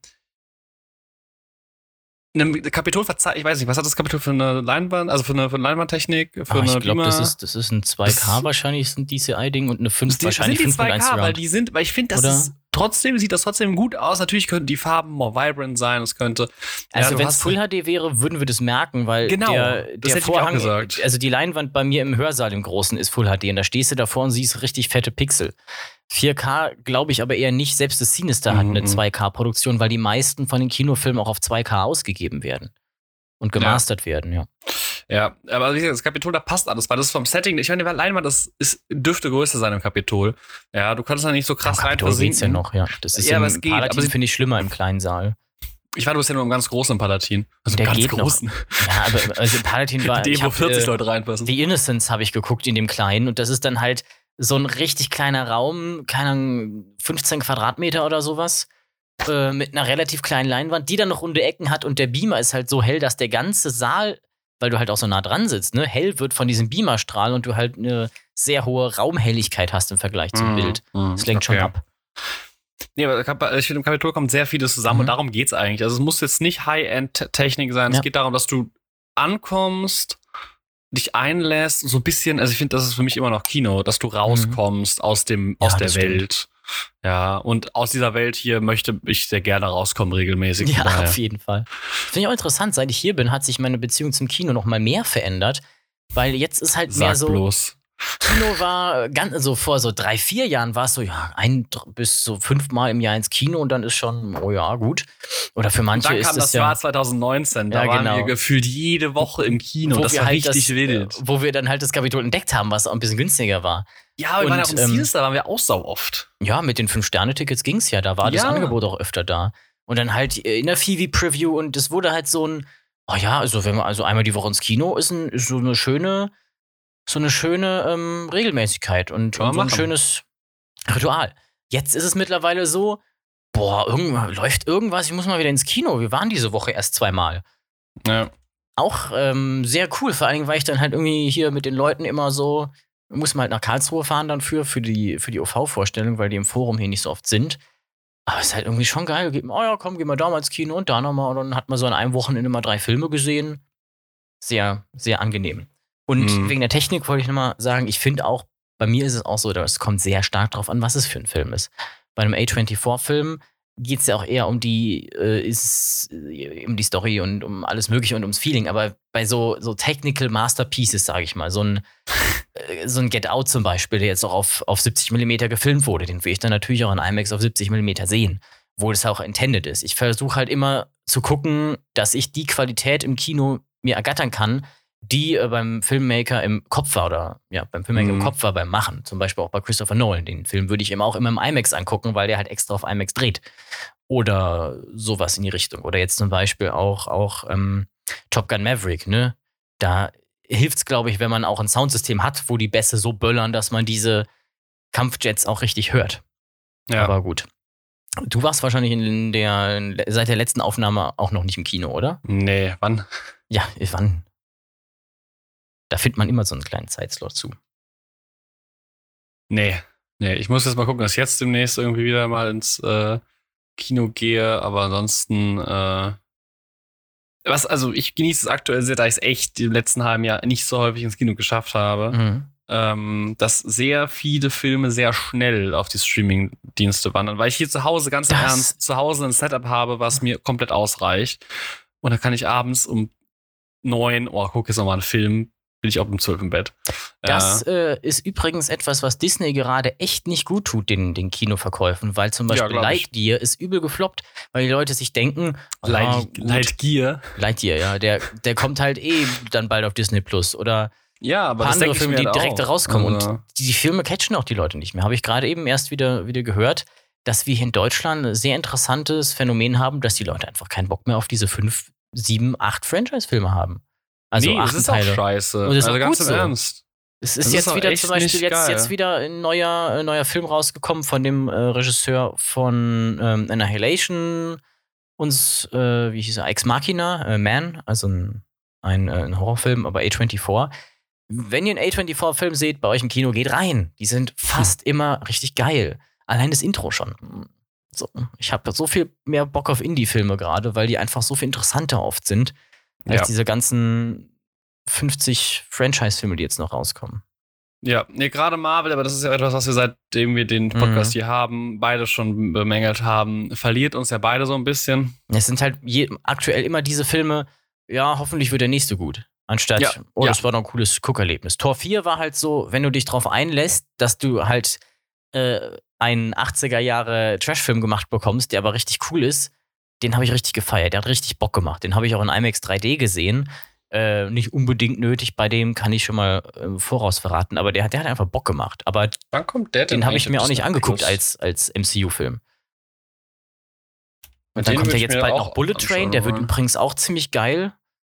einem Kapitol verzeiht, ich weiß nicht, was hat das Kapitol für eine Leinwand, also für eine, für eine Leinwandtechnik, für Ah, eine ich glaube, das ist, das ist ein 2K Das- wahrscheinlich, ist ein DCI-Ding und eine 5 Die, wahrscheinlich sind die 5.1 2K, weil die sind, weil ich finde, das Oder? ist trotzdem sieht das trotzdem gut aus. Natürlich könnten die Farben more vibrant sein. Es könnte. Also du wenn es Full HD wäre, würden wir das merken, weil Genau, der, das der hätte ich auch Vorhang, gesagt. also die Leinwand bei mir im Hörsaal im Großen ist Full HD und da stehst du davor und siehst richtig fette Pixel. 4K glaube ich aber eher nicht, selbst das Sinister hat Mhm, eine mhm. 2K-Produktion, weil die meisten von den Kinofilmen auch auf 2K ausgegeben werden und gemastert werden, ja. Ja, aber wie gesagt, das Kapitol, da passt alles, weil das ist vom Setting. Ich meine, die Leinwand, das ist, dürfte größer sein im Kapitol. Ja, du kannst da nicht so krass Am rein Kapitol geht's ja noch, ja. Das ist Ja, aber es geht, Palatin aber finde ich schlimmer im kleinen Saal. Ich war du bist ja nur im ganz großen Palatin. Also Der im ganz geht noch. großen. Ja, aber also im Palatin war ich wo hab, 40 äh, Leute reinpassen. The Innocence habe ich geguckt in dem kleinen und das ist dann halt so ein richtig kleiner Raum, keine Ahnung, 15 Quadratmeter oder sowas, äh, mit einer relativ kleinen Leinwand, die dann noch runde Ecken hat und der Beamer ist halt so hell, dass der ganze Saal, weil du halt auch so nah dran sitzt, ne, hell wird von diesem Beamerstrahl und du halt eine sehr hohe Raumhelligkeit hast im Vergleich zum Mhm, Bild. mhm, Das lenkt schon okay. ab. Nee, aber Kap- ich finde, im Kapitol kommt sehr vieles zusammen Mhm. und darum geht's eigentlich. Also es muss jetzt nicht High-End-Technik sein. Ja. Es geht darum, dass du ankommst, dich einlässt, so ein bisschen, also ich finde, das ist für mich immer noch Kino, dass du rauskommst aus dem, Mhm. Ja, aus der das stimmt. Ja, und aus dieser Welt hier möchte ich sehr gerne rauskommen, regelmäßig. Ja, daher. auf jeden Fall. Finde ich auch interessant, seit ich hier bin, hat sich meine Beziehung zum Kino noch mal mehr verändert, weil jetzt ist halt mehr Sag so bloß. Kino war ganz, also vor so drei, vier Jahren war es so, ja, ein bis so fünfmal im Jahr ins Kino und dann ist schon, oh ja, gut. Oder für Und manche dann ist kam das ja, Jahr 2019, da Ja, waren genau. wir gefühlt jede Woche im Kino. wo das wir war halt richtig das, äh, wild. wo wir dann halt das Kapitol entdeckt haben, was auch ein bisschen günstiger war. Ja, wir waren ja und, auch im ähm, da waren wir auch sau oft. Ja, mit den Fünf-Sterne-Tickets ging's ja, da war das Ja. Angebot auch öfter da. Und dann halt äh, in der Fivi-Preview und es wurde halt so ein, oh ja, also wenn man also einmal die Woche ins Kino ist, ein, ist so eine schöne, so eine schöne ähm, Regelmäßigkeit und, und so ein schönes Ritual. Jetzt ist es mittlerweile so, boah, irgend, läuft irgendwas, ich muss mal wieder ins Kino. Wir waren diese Woche erst zweimal. Ja. Auch ähm, sehr cool, vor allen Dingen, weil ich dann halt irgendwie hier mit den Leuten immer so, muss man halt nach Karlsruhe fahren dann für, für die, für die OV-Vorstellung, weil die im Forum hier nicht so oft sind. Aber es ist halt irgendwie schon geil. Geht, oh ja, komm, gehen wir da mal ins Kino und da nochmal. Und dann hat man so an einem Wochenende mal drei Filme gesehen. Sehr, sehr angenehm. Und Mhm. wegen der Technik wollte ich nochmal sagen, ich finde auch, bei mir ist es auch so, es kommt sehr stark drauf an, was es für ein Film ist. Bei einem A24-Film geht es ja auch eher um die, äh, ist, äh, um die Story und um alles Mögliche und ums Feeling. Aber bei so, so Technical Masterpieces, sage ich mal, so ein, äh, so ein Get Out zum Beispiel, der jetzt auch auf, auf 70 mm gefilmt wurde, den will ich dann natürlich auch in IMAX auf 70 mm sehen, wo es auch intended ist. Ich versuche halt immer zu gucken, dass ich die Qualität im Kino mir ergattern kann, die äh, beim Filmmaker im Kopf war oder ja, beim Filmmaker Mhm. im Kopf war beim Machen. Zum Beispiel auch bei Christopher Nolan. Den Film würde ich immer auch immer im IMAX angucken, weil der halt extra auf IMAX dreht. Oder sowas in die Richtung. Oder jetzt zum Beispiel auch, auch ähm, Top Gun Maverick, ne? Da hilft es, glaube ich, wenn man auch ein Soundsystem hat, wo die Bässe so böllern, dass man diese Kampfjets auch richtig hört. Ja. Aber gut. Du warst wahrscheinlich in der, seit der letzten Aufnahme auch noch nicht im Kino, oder? nee, wann? Ja, wann? Da findet man immer so einen kleinen Zeitslot zu. Nee. Nee, ich muss jetzt mal gucken, dass ich jetzt demnächst irgendwie wieder mal ins äh, Kino gehe, aber ansonsten, äh, was, also ich genieße es aktuell sehr, da ich es echt im letzten halben Jahr nicht so häufig ins Kino geschafft habe, Mhm. ähm, dass sehr viele Filme sehr schnell auf die Streaming-Dienste wandern, weil ich hier zu Hause ganz Das- ernst zu Hause ein Setup habe, was mir komplett ausreicht. Und dann kann ich abends um neun, oh, guck jetzt nochmal einen Film, bin ich auch um zwölf im Bett. Das äh, ist übrigens etwas, was Disney gerade echt nicht gut tut, den, den Kinoverkäufen, weil zum Ja, Beispiel ich. Lightyear ist übel gefloppt, weil die Leute sich denken, ah, Light, gut, Lightgear. Lightyear, ja, der, der kommt halt eh dann bald auf Disney Plus oder Ja, aber paar das andere Filme, die halt direkt auch. rauskommen. Also, Und die, die Filme catchen auch die Leute nicht mehr. Habe ich gerade eben erst wieder, wieder gehört, dass wir hier in Deutschland ein sehr interessantes Phänomen haben, dass die Leute einfach keinen Bock mehr auf diese fünf, sieben, acht Franchise-Filme haben. Also nee, das ist auch Teile. scheiße. Und das ist also ganz im so. Ernst. Es Das ist ist jetzt auch wieder zum Beispiel jetzt, jetzt wieder ein neuer, ein neuer Film rausgekommen von dem äh, Regisseur von ähm, Annihilation, uns, äh, wie hieß er, Ex Machina, äh, Man, also ein, ein, äh, ein Horrorfilm, aber A24. Wenn ihr einen A24-Film seht bei euch im Kino, geht rein. Die sind fast immer richtig geil. Allein das Intro schon. So, ich habe so viel mehr Bock auf Indie-Filme gerade, weil die einfach so viel interessanter oft sind, als Ja. diese ganzen 50 Franchise-Filme, die jetzt noch rauskommen. Ja, nee, gerade Marvel, aber das ist ja etwas, was wir seitdem wir den Podcast hier haben, beide schon bemängelt haben, verliert uns ja beide so ein bisschen. Es sind halt je, aktuell immer diese Filme, ja, hoffentlich wird der nächste gut. Anstatt, Ja, oh, ja. das war doch ein cooles Guckerlebnis. Tor 4 war halt so, wenn du dich drauf einlässt, dass du halt äh, einen 80er Jahre Trashfilm gemacht bekommst, der aber richtig cool ist, den habe ich richtig gefeiert. Der hat richtig Bock gemacht. Den habe ich auch in IMAX 3D gesehen. Äh, nicht unbedingt nötig, bei dem kann ich schon mal äh, voraus verraten, aber der, hat- der hat einfach Bock gemacht. Aber Wann kommt der den habe ich mir auch nicht angeguckt als, als MCU-Film. Und dann kommt ja jetzt bald noch Bullet Train, der wird wollen. übrigens auch ziemlich geil.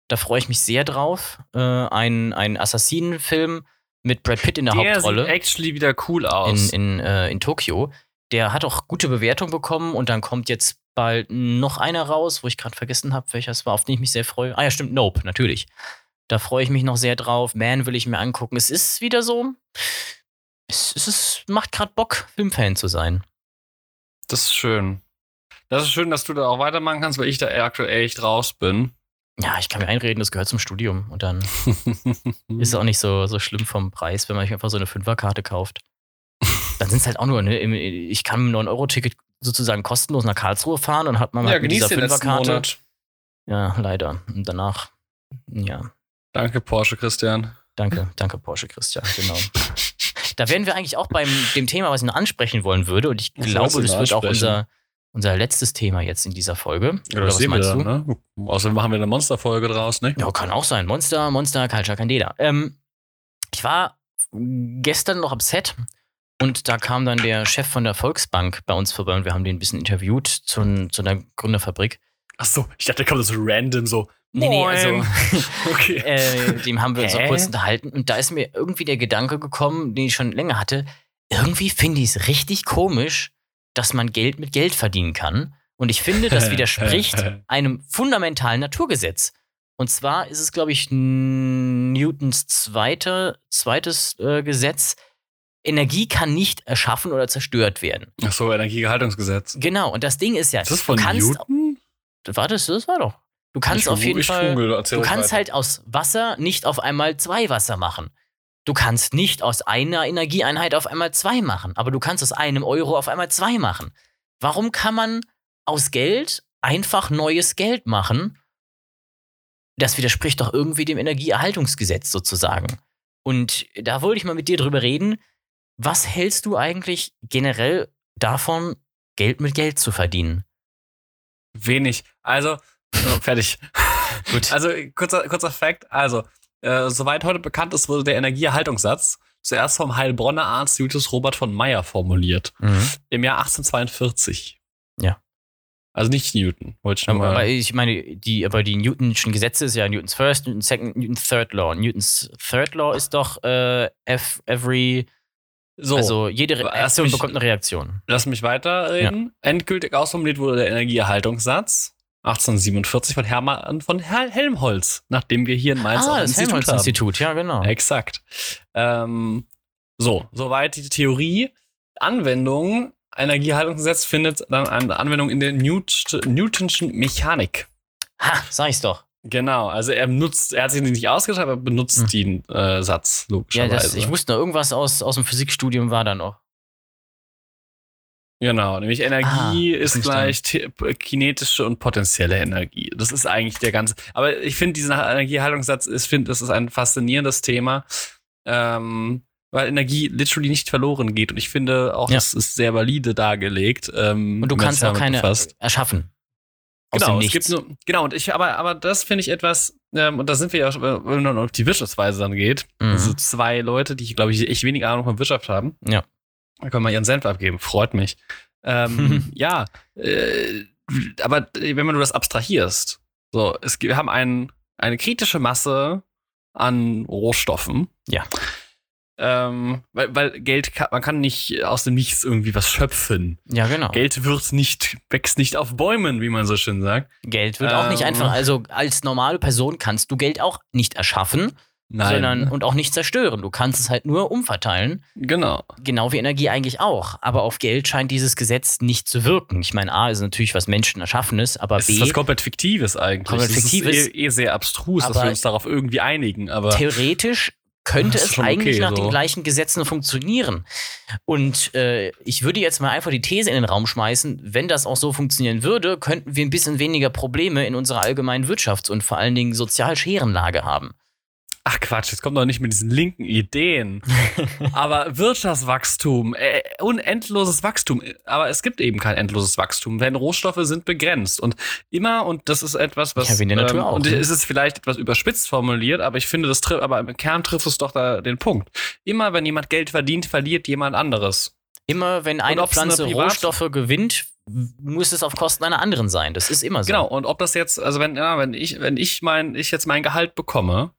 Da freue ich mich sehr drauf. Äh, ein ein Assassinenfilm mit Brad Pitt in der, Der Hauptrolle sieht actually wieder cool in, aus. in, äh, in Tokio. Der hat auch gute Bewertung bekommen und dann kommt jetzt bald noch einer raus, wo ich gerade vergessen habe, welcher es war, auf den ich mich sehr freue. Ah ja, stimmt, Nope, natürlich. Da freue ich mich noch sehr drauf. Man will ich mir angucken. Es ist wieder so. Es, es ist, macht gerade Bock, Filmfan zu sein. das ist schön. Das ist schön, dass du da auch weitermachen kannst, weil ich da aktuell echt raus bin. Ja, ich kann mir einreden, das gehört zum Studium. Und dann ist es auch nicht so, so schlimm vom Preis, wenn man sich einfach so eine Fünferkarte kauft. Dann sind es halt auch nur, ne, ich kann mit einem 9-Euro-Ticket sozusagen kostenlos nach Karlsruhe fahren und hat man ja, halt mit dieser Fünferkarte. Ja, leider. Und danach, ja, Danke, Porsche Christian. danke, danke Porsche Christian, genau. Da wären wir eigentlich auch beim dem Thema, was ich noch ansprechen wollen würde. Und ich Was glaube, das wird auch unser, unser letztes Thema jetzt in dieser Folge. Ja, Oder das was sehen wir meinst dann, du? ne? Außerdem machen wir eine Monsterfolge draus, ne? Ja, kann auch sein. Monster, Monster, Culture Candela. Ähm, ich war gestern noch am Set und da kam dann der Chef von der Volksbank bei uns vorbei und wir haben den ein bisschen interviewt zu, zu einer Gründerfabrik. Ach so, ich dachte, da kommt so random so. Nee, nee, also. Okay. äh, dem haben wir uns auch kurz unterhalten und da ist mir irgendwie der Gedanke gekommen, den ich schon länger hatte. Irgendwie finde ich es richtig komisch, dass man Geld mit Geld verdienen kann. Und ich finde, das widerspricht einem fundamentalen Naturgesetz. Und zwar ist es, glaube ich, Newtons zweite, zweites äh, Gesetz. Energie kann nicht erschaffen oder zerstört werden. Ach so, Energiegehaltungsgesetz. Genau, und das Ding ist ja, Ist das von du kannst, Newton? War das, das war doch. Du kannst Ich auf jeden Fall. Google, Du kannst weiter. halt aus Wasser nicht auf einmal zwei Wasser machen. Du kannst nicht aus einer Energieeinheit auf einmal zwei machen, aber du kannst aus einem Euro auf einmal zwei machen. Warum kann man aus Geld einfach neues Geld machen, das widerspricht doch irgendwie dem Energieerhaltungsgesetz sozusagen. Und da wollte ich mal mit dir drüber reden. Was hältst du eigentlich generell davon, Geld mit Geld zu verdienen? Wenig. Also, oh, fertig. Gut. Also, kurzer, kurzer Fact. Also, äh, soweit heute bekannt ist, wurde der Energieerhaltungssatz zuerst vom Heilbronner Arzt Justus Robert von Meyer formuliert. Mhm. Im Jahr 1842. Ja. Also nicht Newton, wollte ich nur Aber mal. ich meine, die, aber die Newtonschen Gesetze ist ja Newton's First, Newton's Second, Newton's Third Law. Newton's Third Law ist doch äh, every, So, also jede Reaktion mich- bekommt eine Reaktion. lass mich weiterreden. Endgültig ausformuliert wurde der Energieerhaltungssatz 1847 von Hermann von Hel Helmholtz, nachdem wir hier in Mainz auch ah, ein das Institut haben. Helmholtz-Institut, ja, genau. Exakt. Ähm, so, soweit die Theorie. Anwendung, Energieerhaltungsgesetz findet dann eine Anwendung in der Newt Newtonschen Mechanik. Ha, sag ich's doch. Genau, also er nutzt, er hat sich nicht ausgedacht, aber benutzt Hm. den äh, Satz, Ja, logischerweise. das, ich wusste noch, irgendwas aus, aus dem Physikstudium war da noch. Genau, nämlich Energie Ah, ist gleich the- kinetische und potenzielle Energie. Das ist eigentlich der ganze. Aber ich finde diesen Energiehaltungssatz, ich finde, das ist ein faszinierendes Thema, ähm, weil Energie literally nicht verloren geht. Und ich finde auch, Ja. das ist sehr valide dargelegt. Ähm, Und du kannst auch keine erschaffen. Genau, es gibt nur, genau, und ich, aber, aber das finde ich etwas, ähm, und da sind wir ja, wenn man auf die Wirtschaftsweise dann geht, Mhm. also zwei Leute, die, glaube ich, echt wenig Ahnung von Wirtschaft haben. Ja. Da können wir ihren Senf abgeben, freut mich. Ähm, ja, äh, aber wenn man nur das abstrahierst, so, es, wir haben ein, eine kritische Masse an Rohstoffen. Ja. Ähm, weil, weil Geld kann, man kann nicht aus dem Nichts irgendwie was schöpfen. Ja, genau. Geld, Geld wird nicht, wächst nicht auf Bäumen, wie man so schön sagt. wird auch nicht Ähm. einfach, also als normale Person kannst du Geld auch nicht erschaffen, sondern und auch nicht zerstören. Du kannst es halt nur umverteilen. genau. Genau wie Energie eigentlich auch. Aber auf Geld scheint dieses Gesetz nicht zu wirken. Ich meine, A ist natürlich was Menschen erschaffenes, aber Es B, ist was komplett Fiktives eigentlich. Komplett Es Fiktives. ist eh, eh sehr abstrus, dass wir uns darauf irgendwie einigen, aber theoretisch könnte es eigentlich okay, nach so. den gleichen Gesetzen funktionieren. Und äh, ich würde jetzt mal einfach die These in den Raum schmeißen, wenn das auch so funktionieren würde, könnten wir ein bisschen weniger Probleme in unserer allgemeinen Wirtschafts- und vor allen Dingen Sozialscherenlage haben. Ach Quatsch, jetzt kommt doch nicht mit diesen linken Ideen. aber Wirtschaftswachstum, äh, unendloses Wachstum, aber es gibt eben kein endloses Wachstum, denn Rohstoffe sind begrenzt und immer und das ist etwas, was Ja, wie in der Natur ähm, auch, und ne? es ist vielleicht etwas überspitzt formuliert, aber ich finde das trifft, aber im Kern trifft es doch da den Punkt. Immer wenn jemand Geld verdient, verliert jemand anderes. Immer wenn eine eine Pflanze Privat- Rohstoffe gewinnt, muss es auf Kosten einer anderen sein. Das ist immer so. Genau, und ob das jetzt, also wenn, ja, wenn ich, wenn ich mein, ich jetzt mein Gehalt bekomme,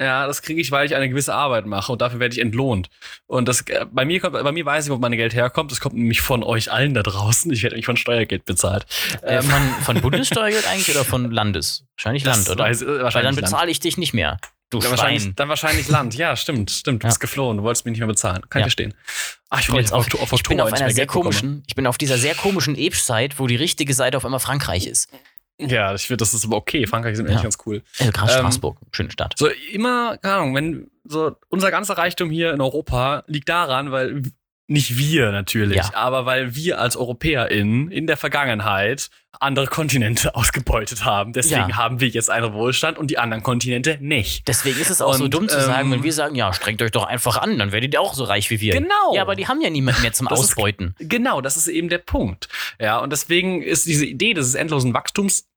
ja, das kriege ich, weil ich eine gewisse Arbeit mache und dafür werde ich entlohnt. Und das äh, bei mir kommt, bei mir weiß ich, wo mein Geld herkommt. Das kommt nämlich von euch allen da draußen. Ich werde nämlich von Steuergeld bezahlt. Äh, Ähm, von, von Bundessteuergeld eigentlich oder von Landes? Wahrscheinlich Land, das oder? weiß- äh, Weil dann wahrscheinlich bezahle ich dich nicht mehr. Du Dann wahrscheinlich, Schwein. dann wahrscheinlich Land. Ja, stimmt, stimmt. Du Ja. bist geflohen. Du wolltest mich nicht mehr bezahlen. Kann Ja. ich verstehen. Ach, ich Ich bin, jetzt auf, auf, auf ich bin auf einer sehr bekomme. komischen, ich bin auf dieser sehr komischen Age-Site, wo die richtige Seite auf einmal Frankreich ist. Ja, ich finde, das ist aber okay. Frankreich ist Ja. eigentlich ganz cool. Also gerade Ähm, Straßburg, schöne Stadt. So immer, keine Ahnung, wenn so unser ganzer Reichtum hier in Europa liegt daran, weil nicht wir natürlich, Ja. aber weil wir als EuropäerInnen in der Vergangenheit andere Kontinente ausgebeutet haben. Deswegen Ja. haben wir jetzt einen Wohlstand und die anderen Kontinente nicht. Deswegen ist es auch so und, dumm zu sagen, ähm, wenn wir sagen, ja, strengt euch doch einfach an, dann werdet ihr auch so reich wie wir. Genau. Ja, aber die haben ja niemand mehr zum Das ist- Ausbeuten. Genau, das ist eben der Punkt. Ja, und deswegen ist diese Idee des endlosen Wachstums,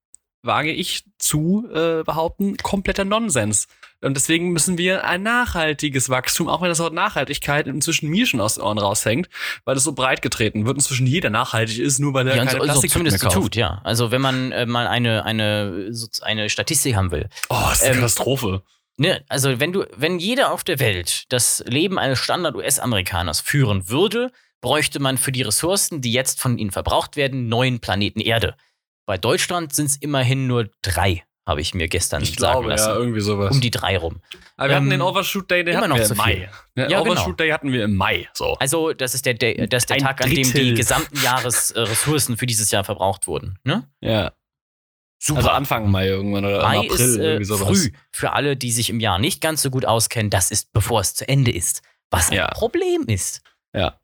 wage ich zu äh, behaupten, kompletter Nonsens. Und deswegen müssen wir ein nachhaltiges Wachstum, auch wenn das Wort Nachhaltigkeit inzwischen mir schon aus den Ohren raushängt, weil das so breit getreten wird, inzwischen jeder nachhaltig ist, nur weil er Ja, keine so, Plastik mehr zumindest so kauft. tut, ja. Also wenn man äh, mal eine, eine, so, eine Statistik haben will. Oh, das ist eine Ähm, Katastrophe. Ne, also wenn du, wenn jeder auf der Welt das Leben eines Standard-US-Amerikaners führen würde, bräuchte man für die Ressourcen, die jetzt von ihnen verbraucht werden, neun Planeten Erde. Bei Deutschland sind es immerhin nur drei, habe ich mir gestern Ich sagen glaube, lassen. ja, irgendwie sowas. um die drei rum. Aber wir hatten ähm, den Overshoot Day, den immer hatten noch wir im Mai. Den Ja, genau. Overshoot Day hatten wir im Mai. So. Also, das ist der, Day, das ist der Ein Tag, an dem die Drittel. gesamten Jahresressourcen für dieses Jahr verbraucht wurden. Ne? Ja. Super. Also Anfang Mai irgendwann oder Mai April ist äh, irgendwie sowas. früh für alle, die sich im Jahr nicht ganz so gut auskennen. Das ist, bevor es zu Ende ist. Was ein Ja. Problem ist. Ja.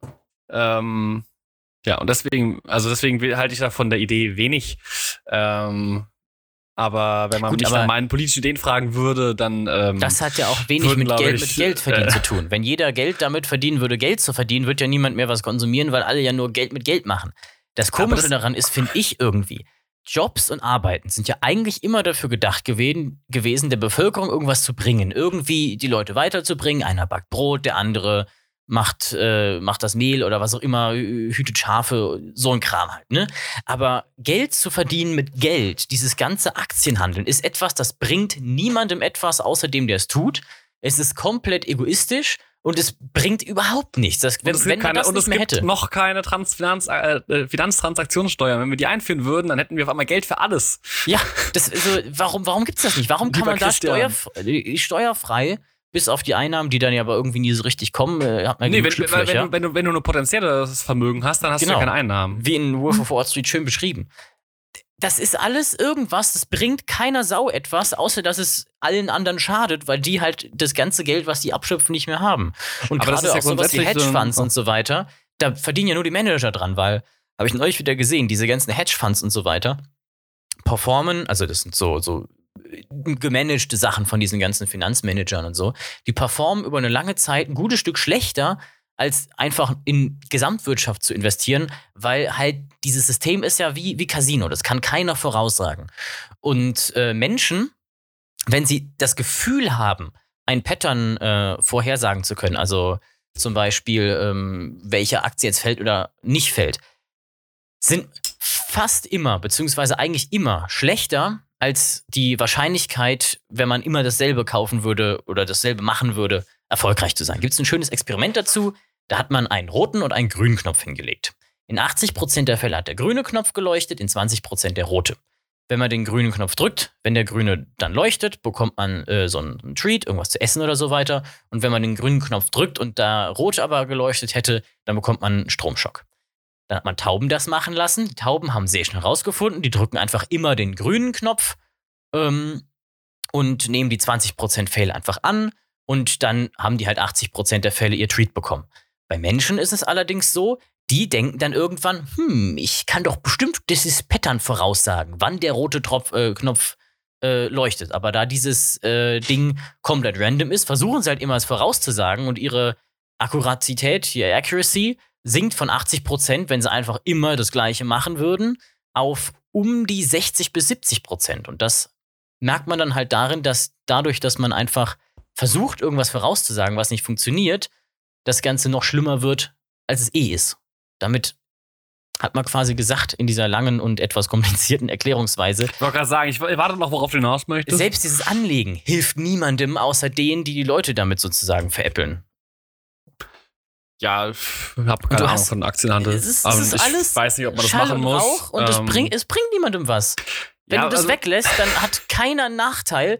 Ähm, Ja, und deswegen, also deswegen halte ich da von der Idee wenig. Ähm, aber wenn man Gut, mich nach meinen politischen Ideen fragen würde, dann. Ähm, das hat ja auch wenig würden, mit, Geld, ich, mit Geld verdienen äh, zu tun. Wenn jeder Geld damit verdienen würde, Geld zu verdienen, wird ja niemand mehr was konsumieren, weil alle ja nur Geld mit Geld machen. Das Komische das daran ist, finde ich irgendwie, Jobs und Arbeiten sind ja eigentlich immer dafür gedacht gewesen, gewesen, der Bevölkerung irgendwas zu bringen, irgendwie die Leute weiterzubringen. Einer backt Brot, der andere macht, äh, macht das Mehl oder was auch immer, hütet Schafe, so ein Kram halt, ne? Aber Geld zu verdienen mit Geld, dieses ganze Aktienhandeln, ist etwas, das bringt niemandem etwas, außer dem, der es tut. Es ist komplett egoistisch und es bringt überhaupt nichts. Das, wenn, und es, wenn keine, und es gibt hätte. noch keine Trans Finanz, äh, äh, Finanztransaktionssteuer. Wenn wir die einführen würden, dann hätten wir auf einmal Geld für alles. Ja, das, also, warum, warum gibt es das nicht? Warum kann man da steuer, steuerfrei bis auf die Einnahmen, die dann ja aber irgendwie nie so richtig kommen, äh, hat man nee, wenn, wenn, wenn, du, wenn, du, wenn du nur potenzielles Vermögen hast, dann hast genau. du ja genau. keine Einnahmen. Wie in Wolf of Wall Street schön beschrieben. Das ist alles irgendwas, das bringt keiner Sau etwas, außer dass es allen anderen schadet, weil die halt das ganze Geld, was die abschöpfen, nicht mehr haben. Und gerade ja auch sowas wie Hedgefonds so und so weiter, da verdienen ja nur die Manager dran, weil, habe ich neulich wieder gesehen, diese ganzen Hedgefonds und so weiter performen, also das sind so, so gemanagte Sachen von diesen ganzen Finanzmanagern und so, die performen über eine lange Zeit ein gutes Stück schlechter, als einfach in Gesamtwirtschaft zu investieren, weil halt dieses System ist ja wie, wie Casino, das kann keiner voraussagen. Und äh, Menschen, wenn sie das Gefühl haben, ein Pattern äh, vorhersagen zu können, also zum Beispiel, ähm, welche Aktie jetzt fällt oder nicht fällt, sind fast immer, beziehungsweise eigentlich immer schlechter als die Wahrscheinlichkeit, wenn man immer dasselbe kaufen würde oder dasselbe machen würde, erfolgreich zu sein. Gibt es ein schönes Experiment dazu? Da hat man einen roten und einen grünen Knopf hingelegt. In 80% der Fälle hat der grüne Knopf geleuchtet, in 20% der rote. Wenn man den grünen Knopf drückt, wenn der grüne dann leuchtet, bekommt man äh, so einen Treat, irgendwas zu essen oder so weiter. Und wenn man den grünen Knopf drückt und da rot aber geleuchtet hätte, dann bekommt man einen Stromschock. Dann hat man Tauben das machen lassen. Die Tauben haben sehr schnell rausgefunden, die drücken einfach immer den grünen Knopf ähm, und nehmen die 20% Fälle einfach an und dann haben die halt 80% der Fälle ihr Treat bekommen. Bei Menschen ist es allerdings so, die denken dann irgendwann, hm, ich kann doch bestimmt dieses Pattern voraussagen, wann der rote Tropf, äh, Knopf äh, leuchtet. Aber da dieses äh, Ding komplett random ist, versuchen sie halt immer es vorauszusagen und ihre Akkuratität, ihre Accuracy, sinkt von 80 Prozent, wenn sie einfach immer das Gleiche machen würden, auf um die 60 bis 70 Prozent. Und das merkt man dann halt darin, dass dadurch, dass man einfach versucht, irgendwas vorauszusagen, was nicht funktioniert, das Ganze noch schlimmer wird, als es eh ist. Damit hat man quasi gesagt in dieser langen und etwas komplizierten Erklärungsweise. Ich wollte gerade sagen, ich warte noch, worauf du hinaus möchtest. Selbst dieses Anlegen hilft niemandem außer denen, die die Leute damit sozusagen veräppeln. Ja, ich habe keine Ahnung hast, von Aktienhandel. Es ist, es ist ich alles weiß nicht, ob man das Schall machen muss. Rauch und ähm, es, bringt, es bringt niemandem was. Wenn ja, du das also, weglässt, dann hat keiner einen Nachteil.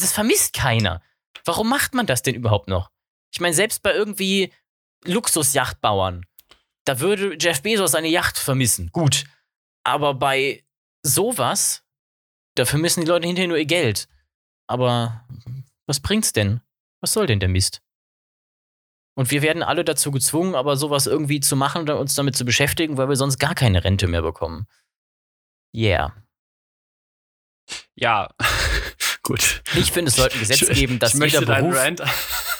Das vermisst keiner. Warum macht man das denn überhaupt noch? Ich meine, selbst bei irgendwie Luxusjachtbauern, da würde Jeff Bezos seine Yacht vermissen. Gut. Aber bei sowas, da vermissen die Leute hinterher nur ihr Geld. Aber was bringt's denn? Was soll denn der Mist? Und wir werden alle dazu gezwungen, aber sowas irgendwie zu machen oder uns damit zu beschäftigen, weil wir sonst gar keine Rente mehr bekommen. Yeah. Ja, gut. Ich finde, es sollte ein Gesetz geben, dass jeder, Beruf,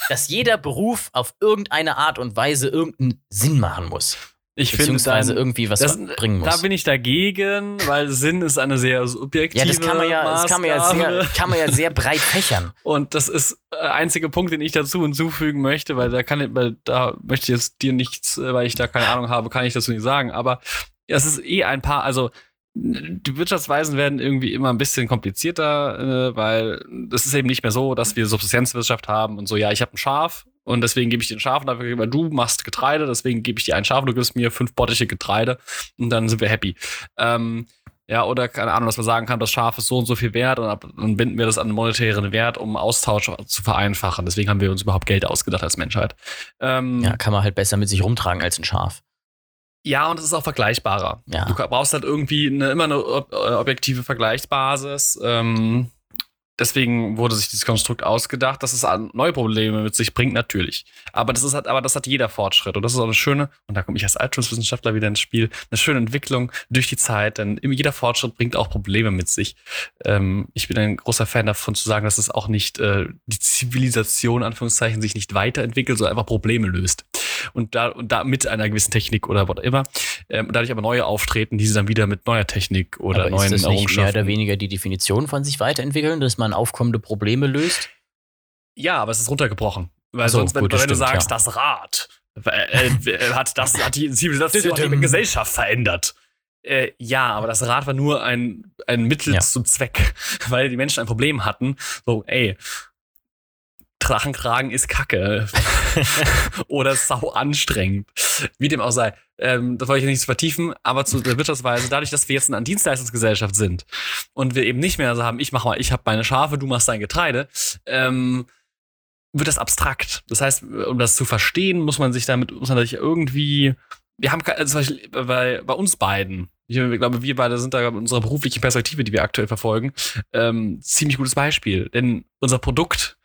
dass jeder Beruf auf irgendeine Art und Weise irgendeinen Sinn machen muss. Ich beziehungsweise dann, irgendwie was das, bringen muss. Da bin ich dagegen, weil Sinn ist eine sehr subjektive Ja, das kann man ja, das kann man ja, sehr, kann man ja sehr breit fächern. Und das ist der äh, einzige Punkt, den ich dazu hinzufügen möchte, weil da kann ich, weil da möchte ich jetzt dir nichts, äh, weil ich da keine Ahnung habe, kann ich dazu nicht sagen. Aber es ist eh ein paar, also die Wirtschaftsweisen werden irgendwie immer ein bisschen komplizierter, äh, weil es ist eben nicht mehr so, dass wir Subsistenzwirtschaft haben und so, ja, ich habe ein Schaf und deswegen gebe ich dir ein Schaf und dafür, weil du machst Getreide, deswegen gebe ich dir ein Schaf und du gibst mir fünf Bottiche Getreide und dann sind wir happy. Ähm, ja, oder keine Ahnung, dass man sagen kann, das Schaf ist so und so viel wert und dann binden wir das an einen monetären Wert, um Austausch zu vereinfachen. Deswegen haben wir uns überhaupt Geld ausgedacht als Menschheit. Ähm, ja, kann man halt besser mit sich rumtragen als ein Schaf. Ja, und es ist auch vergleichbarer. Ja. Du brauchst halt irgendwie eine, immer eine äh, objektive Vergleichsbasis. Ähm, deswegen wurde sich dieses Konstrukt ausgedacht, dass es neue Probleme mit sich bringt, natürlich. Aber das ist halt, aber das hat jeder Fortschritt. Und das ist auch eine schöne, und da komme ich als Alterswissenschaftler wieder ins Spiel, eine schöne Entwicklung durch die Zeit, denn jeder Fortschritt bringt auch Probleme mit sich. Ähm, ich bin ein großer Fan davon zu sagen, dass es auch nicht äh, die Zivilisation, Anführungszeichen, sich nicht weiterentwickelt, sondern einfach Probleme löst. Und da, und da mit einer gewissen Technik oder immer. Ähm, dadurch aber neue auftreten, die sie dann wieder mit neuer Technik oder Aber neuen ist das nicht mehr Errungenschaften. oder weniger die Definition von sich weiterentwickeln, dass man aufkommende Probleme löst? Ja, aber es ist runtergebrochen. Weil so, sonst, wenn, gut, wenn du stimmt, sagst, ja. das Rad äh, äh, hat, das, hat die Zivilisation die Gesellschaft verändert. Äh, ja, aber das Rad war nur ein, ein Mittel Ja. zum Zweck, weil die Menschen ein Problem hatten. So, ey, Drachenkragen ist kacke. Oder sau anstrengend. Wie dem auch sei. Ähm, das wollte ich nicht vertiefen, aber zu der Wirtschaftsweise, dadurch, dass wir jetzt in einer Dienstleistungsgesellschaft sind und wir eben nicht mehr so haben, ich mach mal, ich habe meine Schafe, du machst dein Getreide, ähm, wird das abstrakt. Das heißt, um das zu verstehen, muss man sich damit, muss man sich irgendwie, wir haben Beispiel bei, bei uns beiden, ich glaube, wir beide sind da mit unserer beruflichen Perspektive, die wir aktuell verfolgen, ähm, ziemlich gutes Beispiel. Denn unser Produkt,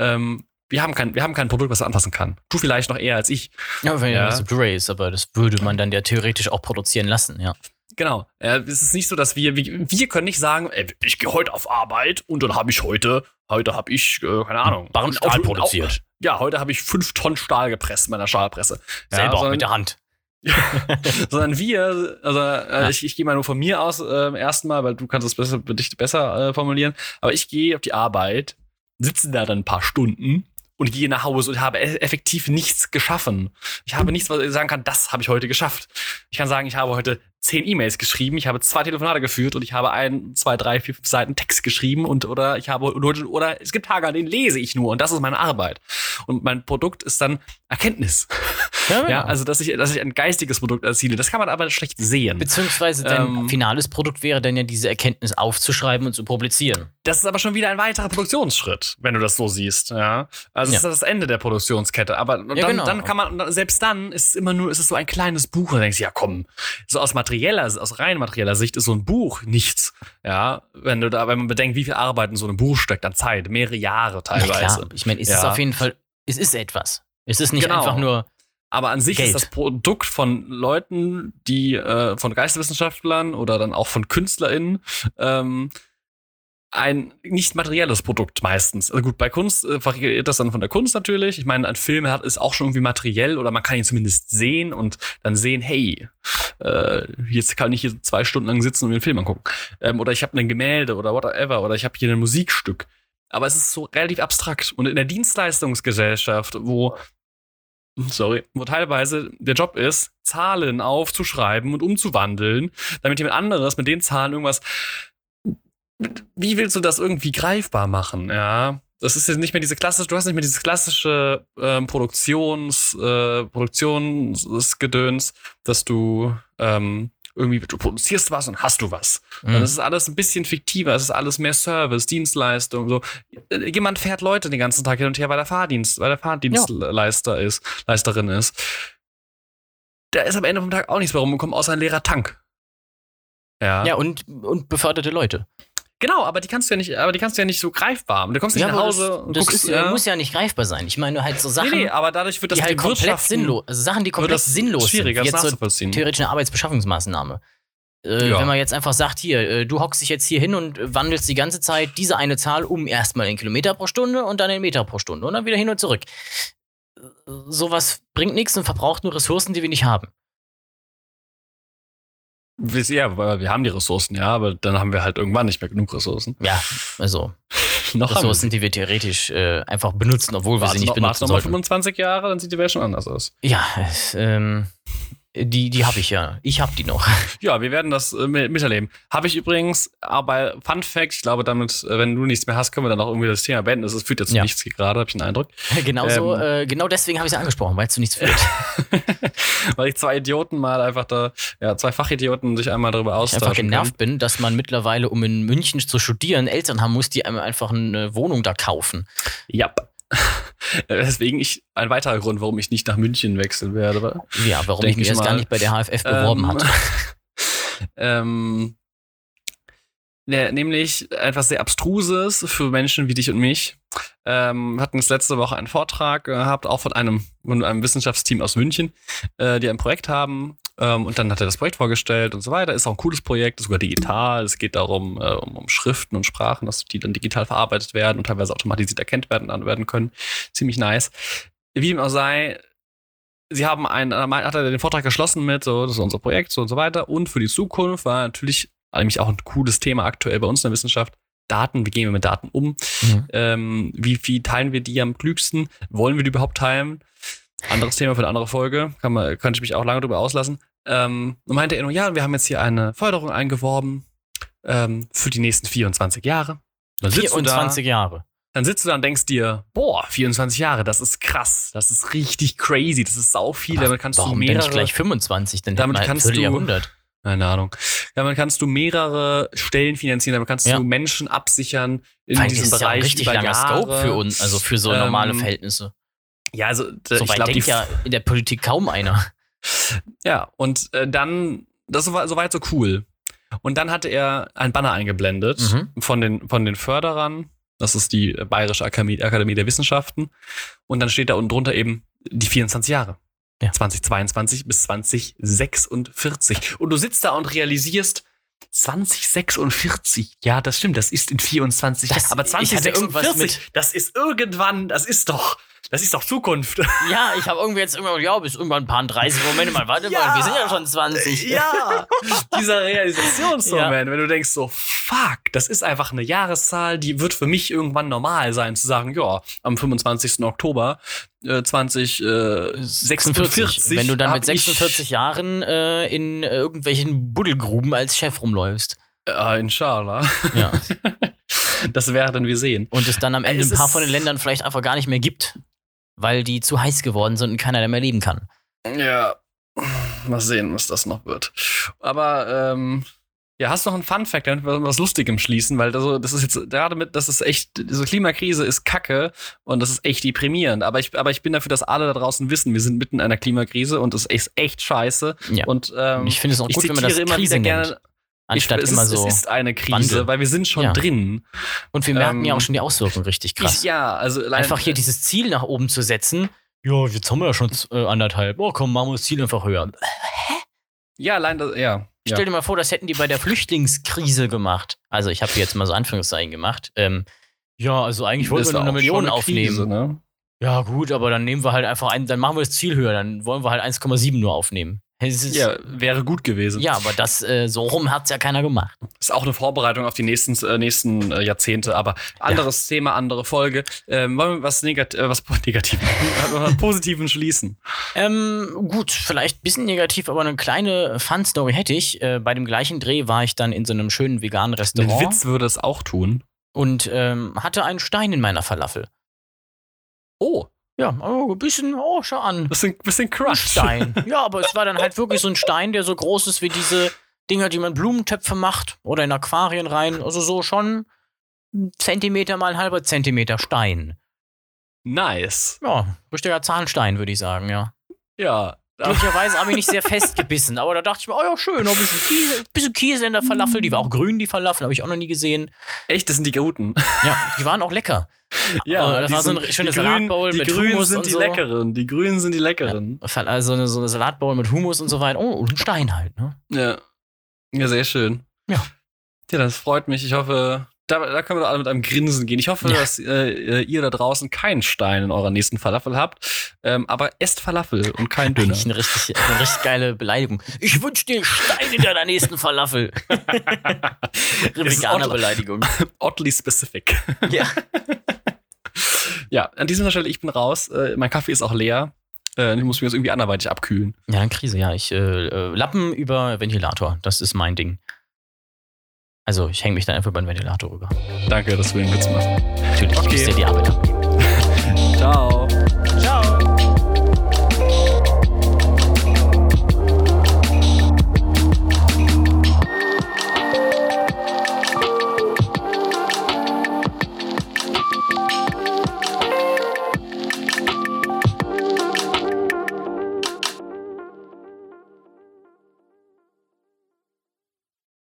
ähm, wir haben kein, wir haben kein Produkt, was er anpassen kann. Du vielleicht noch eher als ich. Ja, wenn Ja. das Blu-ray ist, aber das würde man dann ja theoretisch auch produzieren lassen, ja. Genau. Äh, es ist nicht so, dass wir, wir, wir können nicht sagen, ey, ich gehe heute auf Arbeit und dann habe ich heute, heute habe ich, äh, keine Ahnung, ein Stahl produziert. Au- Ja, heute habe ich fünf Tonnen Stahl gepresst in meiner Stahlpresse. Selber ja, auch sondern, mit der Hand. sondern wir, also äh, Ja. ich, ich gehe mal nur von mir aus äh, ersten Mal, weil du kannst es besser, dich besser äh, formulieren. Aber ich gehe auf die Arbeit, sitze da dann ein paar Stunden und gehe nach Hause und habe e- effektiv nichts geschaffen. Ich habe nichts, was ich sagen kann, das habe ich heute geschafft. Ich kann sagen, ich habe heute zehn E-Mails geschrieben, ich habe zwei Telefonate geführt und ich habe ein, zwei, drei, vier, fünf Seiten Text geschrieben und oder ich habe oder, oder es gibt Tage, an denen lese ich nur und das ist meine Arbeit. Und mein Produkt ist dann Erkenntnis. Ja, Ja, also dass ich, dass ich ein geistiges Produkt erziele. Das kann man aber schlecht sehen. Beziehungsweise dein Ähm, finales Produkt wäre dann ja diese Erkenntnis aufzuschreiben und zu publizieren. Das ist aber schon wieder ein weiterer Produktionsschritt, wenn du das so siehst. Ja, also Ja. ist das Ende der Produktionskette. Aber und Ja, dann, genau. dann kann man selbst dann ist es immer nur, ist es so ein kleines Buch. Und denkst, ja komm, so aus materieller, aus rein materieller Sicht ist so ein Buch nichts. Ja, wenn du da, wenn man bedenkt, wie viel Arbeit in so einem Buch steckt an Zeit, mehrere Jahre Ja, teilweise. klar. Ich meine, es ist Ja. auf jeden Fall, es ist etwas. Es ist nicht Genau. einfach nur, Aber an sich Geld. ist das Produkt von Leuten, die äh, von Geisteswissenschaftlern oder dann auch von KünstlerInnen ähm, ein nicht materielles Produkt meistens. Also gut, bei Kunst äh, variiert das dann von der Kunst natürlich. Ich meine, ein Film hat, ist auch schon irgendwie materiell oder man kann ihn zumindest sehen und dann sehen, hey, äh, jetzt kann ich hier zwei Stunden lang sitzen und mir einen Film angucken. Ähm, oder ich habe ein Gemälde oder whatever oder ich habe hier ein Musikstück. Aber es ist so relativ abstrakt. Und in der Dienstleistungsgesellschaft, wo sorry, wo teilweise der Job ist, Zahlen aufzuschreiben und umzuwandeln, damit jemand anderes mit den Zahlen irgendwas. Wie willst du das irgendwie greifbar machen? Ja, das ist jetzt nicht mehr diese klassische, du hast nicht mehr dieses klassische ähm, Produktions, äh, Produktionsgedöns, dass du ähm, irgendwie, du produzierst was und hast du was. Mhm. Es ist alles ein bisschen fiktiver, es ist alles mehr Service, Dienstleistung, so. Äh, Jemand fährt Leute den ganzen Tag hin und her, weil er Fahrdienst, weil er Fahrdienstleister ist, Leisterin ist. Da ist am Ende vom Tag auch nichts mehr rumgekommen, außer ein leerer Tank. Ja. ja, und, und beförderte Leute. Genau, aber die kannst du ja nicht, aber die kannst du ja nicht so greifbar. haben. Du kommst nicht nach aber Hause das, und das guckst, ist, ja. muss ja nicht greifbar sein. Ich meine halt so Sachen, nee, nee, aber dadurch wird das die halt komplett sinnlos, also Sachen, die komplett sinnlos sind. schwieriger, wie das jetzt so theoretisch eine Arbeitsbeschaffungsmaßnahme. Äh, Ja. Wenn man jetzt einfach sagt, hier, äh, du hockst dich jetzt hier hin und wandelst die ganze Zeit diese eine Zahl um erstmal in Kilometer pro Stunde und dann in Meter pro Stunde und dann wieder hin und zurück. Äh, Sowas bringt nichts und verbraucht nur Ressourcen, die wir nicht haben. Weil wir haben die Ressourcen, ja, aber dann haben wir halt irgendwann nicht mehr genug Ressourcen. Ja, also Noch haben wir Ressourcen, die wir theoretisch äh, einfach benutzen, obwohl wir Warte sie nicht noch, warte benutzen noch mal sollten. 25 Jahre, dann sieht die Welt schon anders aus. Ja, ähm, die, die habe ich ja. Ich habe die noch. Ja, wir werden das äh, mit- miterleben. Habe ich übrigens, aber Fun Fact, ich glaube damit, äh, wenn du nichts mehr hast, können wir dann auch irgendwie das Thema beenden. Das führt jetzt zu Ja. nichts gerade, habe ich den Eindruck. Genauso, Ähm. äh, genau deswegen habe ich sie angesprochen, weil es zu nichts führt. Weil ich zwei Idioten mal einfach da, ja, zwei Fachidioten sich einmal darüber ich austauschen. einfach genervt bin, dass man mittlerweile, um in München zu studieren, Eltern haben muss, die einem einfach eine Wohnung da kaufen. Ja. Deswegen ich, ein weiterer Grund, warum ich nicht nach München wechseln werde. Aber, Ja, warum Denk ich mich ich erst gar nicht bei der HFF beworben Ähm, hatte. ähm, der, nämlich etwas sehr Abstruses für Menschen wie dich und mich. Ähm, hatten jetzt letzte Woche einen Vortrag gehabt, auch von einem, von einem Wissenschaftsteam aus München, äh, die ein Projekt haben. Ähm, und dann hat er das Projekt vorgestellt und so weiter. Ist auch ein cooles Projekt, ist sogar digital. Es geht darum, äh, um, um Schriften und Sprachen, dass die dann digital verarbeitet werden und teilweise automatisiert erkennt werden, werden können. Ziemlich nice. Wie dem auch sei, sie haben einen, hat er den Vortrag geschlossen mit, so, das ist unser Projekt, so und so weiter. Und für die Zukunft war natürlich nämlich auch ein cooles Thema aktuell bei uns in der Wissenschaft. Daten, wie gehen wir mit Daten um? Mhm. Ähm, wie, wie teilen wir die am klügsten? Wollen wir die überhaupt teilen? Anderes Thema für eine andere Folge. Kann man, könnte ich mich auch lange drüber auslassen. Ähm, und meinte er nur, ja, wir haben jetzt hier eine Förderung eingeworben ähm, für die nächsten 24 Jahre. Dann 24 da, Jahre. Dann sitzt du da und denkst dir, boah, 24 Jahre, das ist krass, das ist richtig crazy, das ist sau viel. Damit kannst Warum du mehrere. Denn gleich 25, denn damit kannst du Jahrhundert. Keine Ahnung. Damit kannst du mehrere Stellen finanzieren, damit kannst ja. du Menschen absichern in Weil diesem Bereich. Ja ein richtig langer Jahre. Scope für uns, also für so normale ähm, Verhältnisse. Ja, also so ich glaube, denkt ja in der Politik kaum einer. Ja, und äh, dann, das war soweit so cool. Und dann hatte er ein Banner eingeblendet mhm. von, den, von den Förderern. Das ist die Bayerische Akademie, Akademie der Wissenschaften. Und dann steht da unten drunter eben die 24 Jahre. Ja. 2022 bis 2046. Und du sitzt da und realisierst, 2046, ja, das stimmt, das ist in 24 Jahren. Aber 2046, das ist irgendwann, das ist doch, das ist doch Zukunft. Ja, ich habe irgendwie jetzt irgendwann, ja, bis irgendwann ein paar 30 Momente mal, warte ja, mal, wir sind ja schon 20. Ja, dieser Realisationsmoment, ja. wenn du denkst so, fuck, das ist einfach eine Jahreszahl, die wird für mich irgendwann normal sein, zu sagen, ja, am 25. Oktober äh, 2046. Äh, wenn du dann mit 46 Jahren äh, in irgendwelchen Buddelgruben als Chef rumläufst. Ja, inshallah. Ja. das werden wir sehen. Und es dann am Ende es ein paar von den Ländern vielleicht einfach gar nicht mehr gibt weil die zu heiß geworden sind und keiner mehr leben kann. Ja, mal sehen, was das noch wird. Aber ähm, ja, hast du noch einen Fun Fact, damit wir was Lustigem schließen, weil das, das ist jetzt gerade mit, das ist echt, diese Klimakrise ist Kacke und das ist echt deprimierend. Aber ich, aber ich bin dafür, dass alle da draußen wissen, wir sind mitten in einer Klimakrise und es ist echt scheiße. Ja. Und ähm, ich finde es auch gut, wenn man das immer Krise wieder gerne. Anstatt ich, immer ist, so. Es ist eine Krise, Wandel. weil wir sind schon ja. drin. Und wir merken ähm, ja auch schon die Auswirkungen richtig krass. Ich, ja, also einfach hier dieses Ziel nach oben zu setzen ja, jetzt haben wir ja schon äh, anderthalb. Oh komm, machen wir das Ziel einfach höher. Hä? Ja, allein das, ja. Stell dir mal vor, das hätten die bei der Flüchtlingskrise gemacht. Also ich habe jetzt mal so Anführungszeichen gemacht. Ähm, ja, also eigentlich wollten wir nur eine Million eine aufnehmen. Krise, ne? Ja, gut, aber dann nehmen wir halt einfach ein, dann machen wir das Ziel höher, dann wollen wir halt 1,7 nur aufnehmen. Ja, wäre gut gewesen. Ja, aber das äh, so rum hat es ja keiner gemacht. Ist auch eine Vorbereitung auf die nächsten, äh, nächsten äh, Jahrzehnte, aber anderes ja. Thema, andere Folge. Ähm, wollen wir was, Negat äh, was Negatives, was Positiven schließen? Ähm, gut, vielleicht ein bisschen negativ, aber eine kleine Fun-Story hätte ich. Äh, bei dem gleichen Dreh war ich dann in so einem schönen veganen Restaurant. Mit Witz würde es auch tun. Und ähm, hatte einen Stein in meiner Falafel. Oh. Ja, oh, ein bisschen, oh, schau an. Bisschen, bisschen Crush. Stein. Ja, aber es war dann halt wirklich so ein Stein, der so groß ist wie diese Dinger, die man Blumentöpfe macht oder in Aquarien rein. Also so schon ein Zentimeter mal ein halber Zentimeter Stein. Nice. Ja, richtiger Zahnstein, würde ich sagen, ja. Ja. Glücklicherweise habe ich nicht sehr festgebissen, aber da dachte ich mir, oh ja, schön, ein bisschen Käse, bisschen Käse in der Falafel. Die war auch grün, die Falafel, habe ich auch noch nie gesehen. Echt, das sind die guten. Ja, die waren auch lecker. Ja, äh, das war so ein schönes Salatbowl mit Grünen Hummus sind und die so. leckeren. Die Grünen sind die leckeren. Ja, also eine, so eine Salatbowl mit Hummus und so weiter. Oh, und ein Stein halt, ne? Ja. Ja, sehr schön. Ja. Ja, das freut mich. Ich hoffe, da, da können wir doch alle mit einem Grinsen gehen. Ich hoffe, ja. dass äh, ihr da draußen keinen Stein in eurer nächsten Falafel habt. Ähm, aber esst Falafel und kein Döner. Eine richtig, eine richtig geile Beleidigung. Ich wünsche dir Stein in deiner nächsten Falafel. Veganer Beleidigung. Oddly specific. Ja. ja, an diesem Stelle, ich bin raus. Äh, mein Kaffee ist auch leer. Äh, ich muss mir das irgendwie anderweitig abkühlen. Ja, Krise, ja. Ich äh, äh, Lappen über Ventilator. Das ist mein Ding. Also ich hänge mich dann einfach über den Ventilator rüber. Danke, dass du den Witz machst. Natürlich, okay. ich dir die Arbeit ab. Ciao.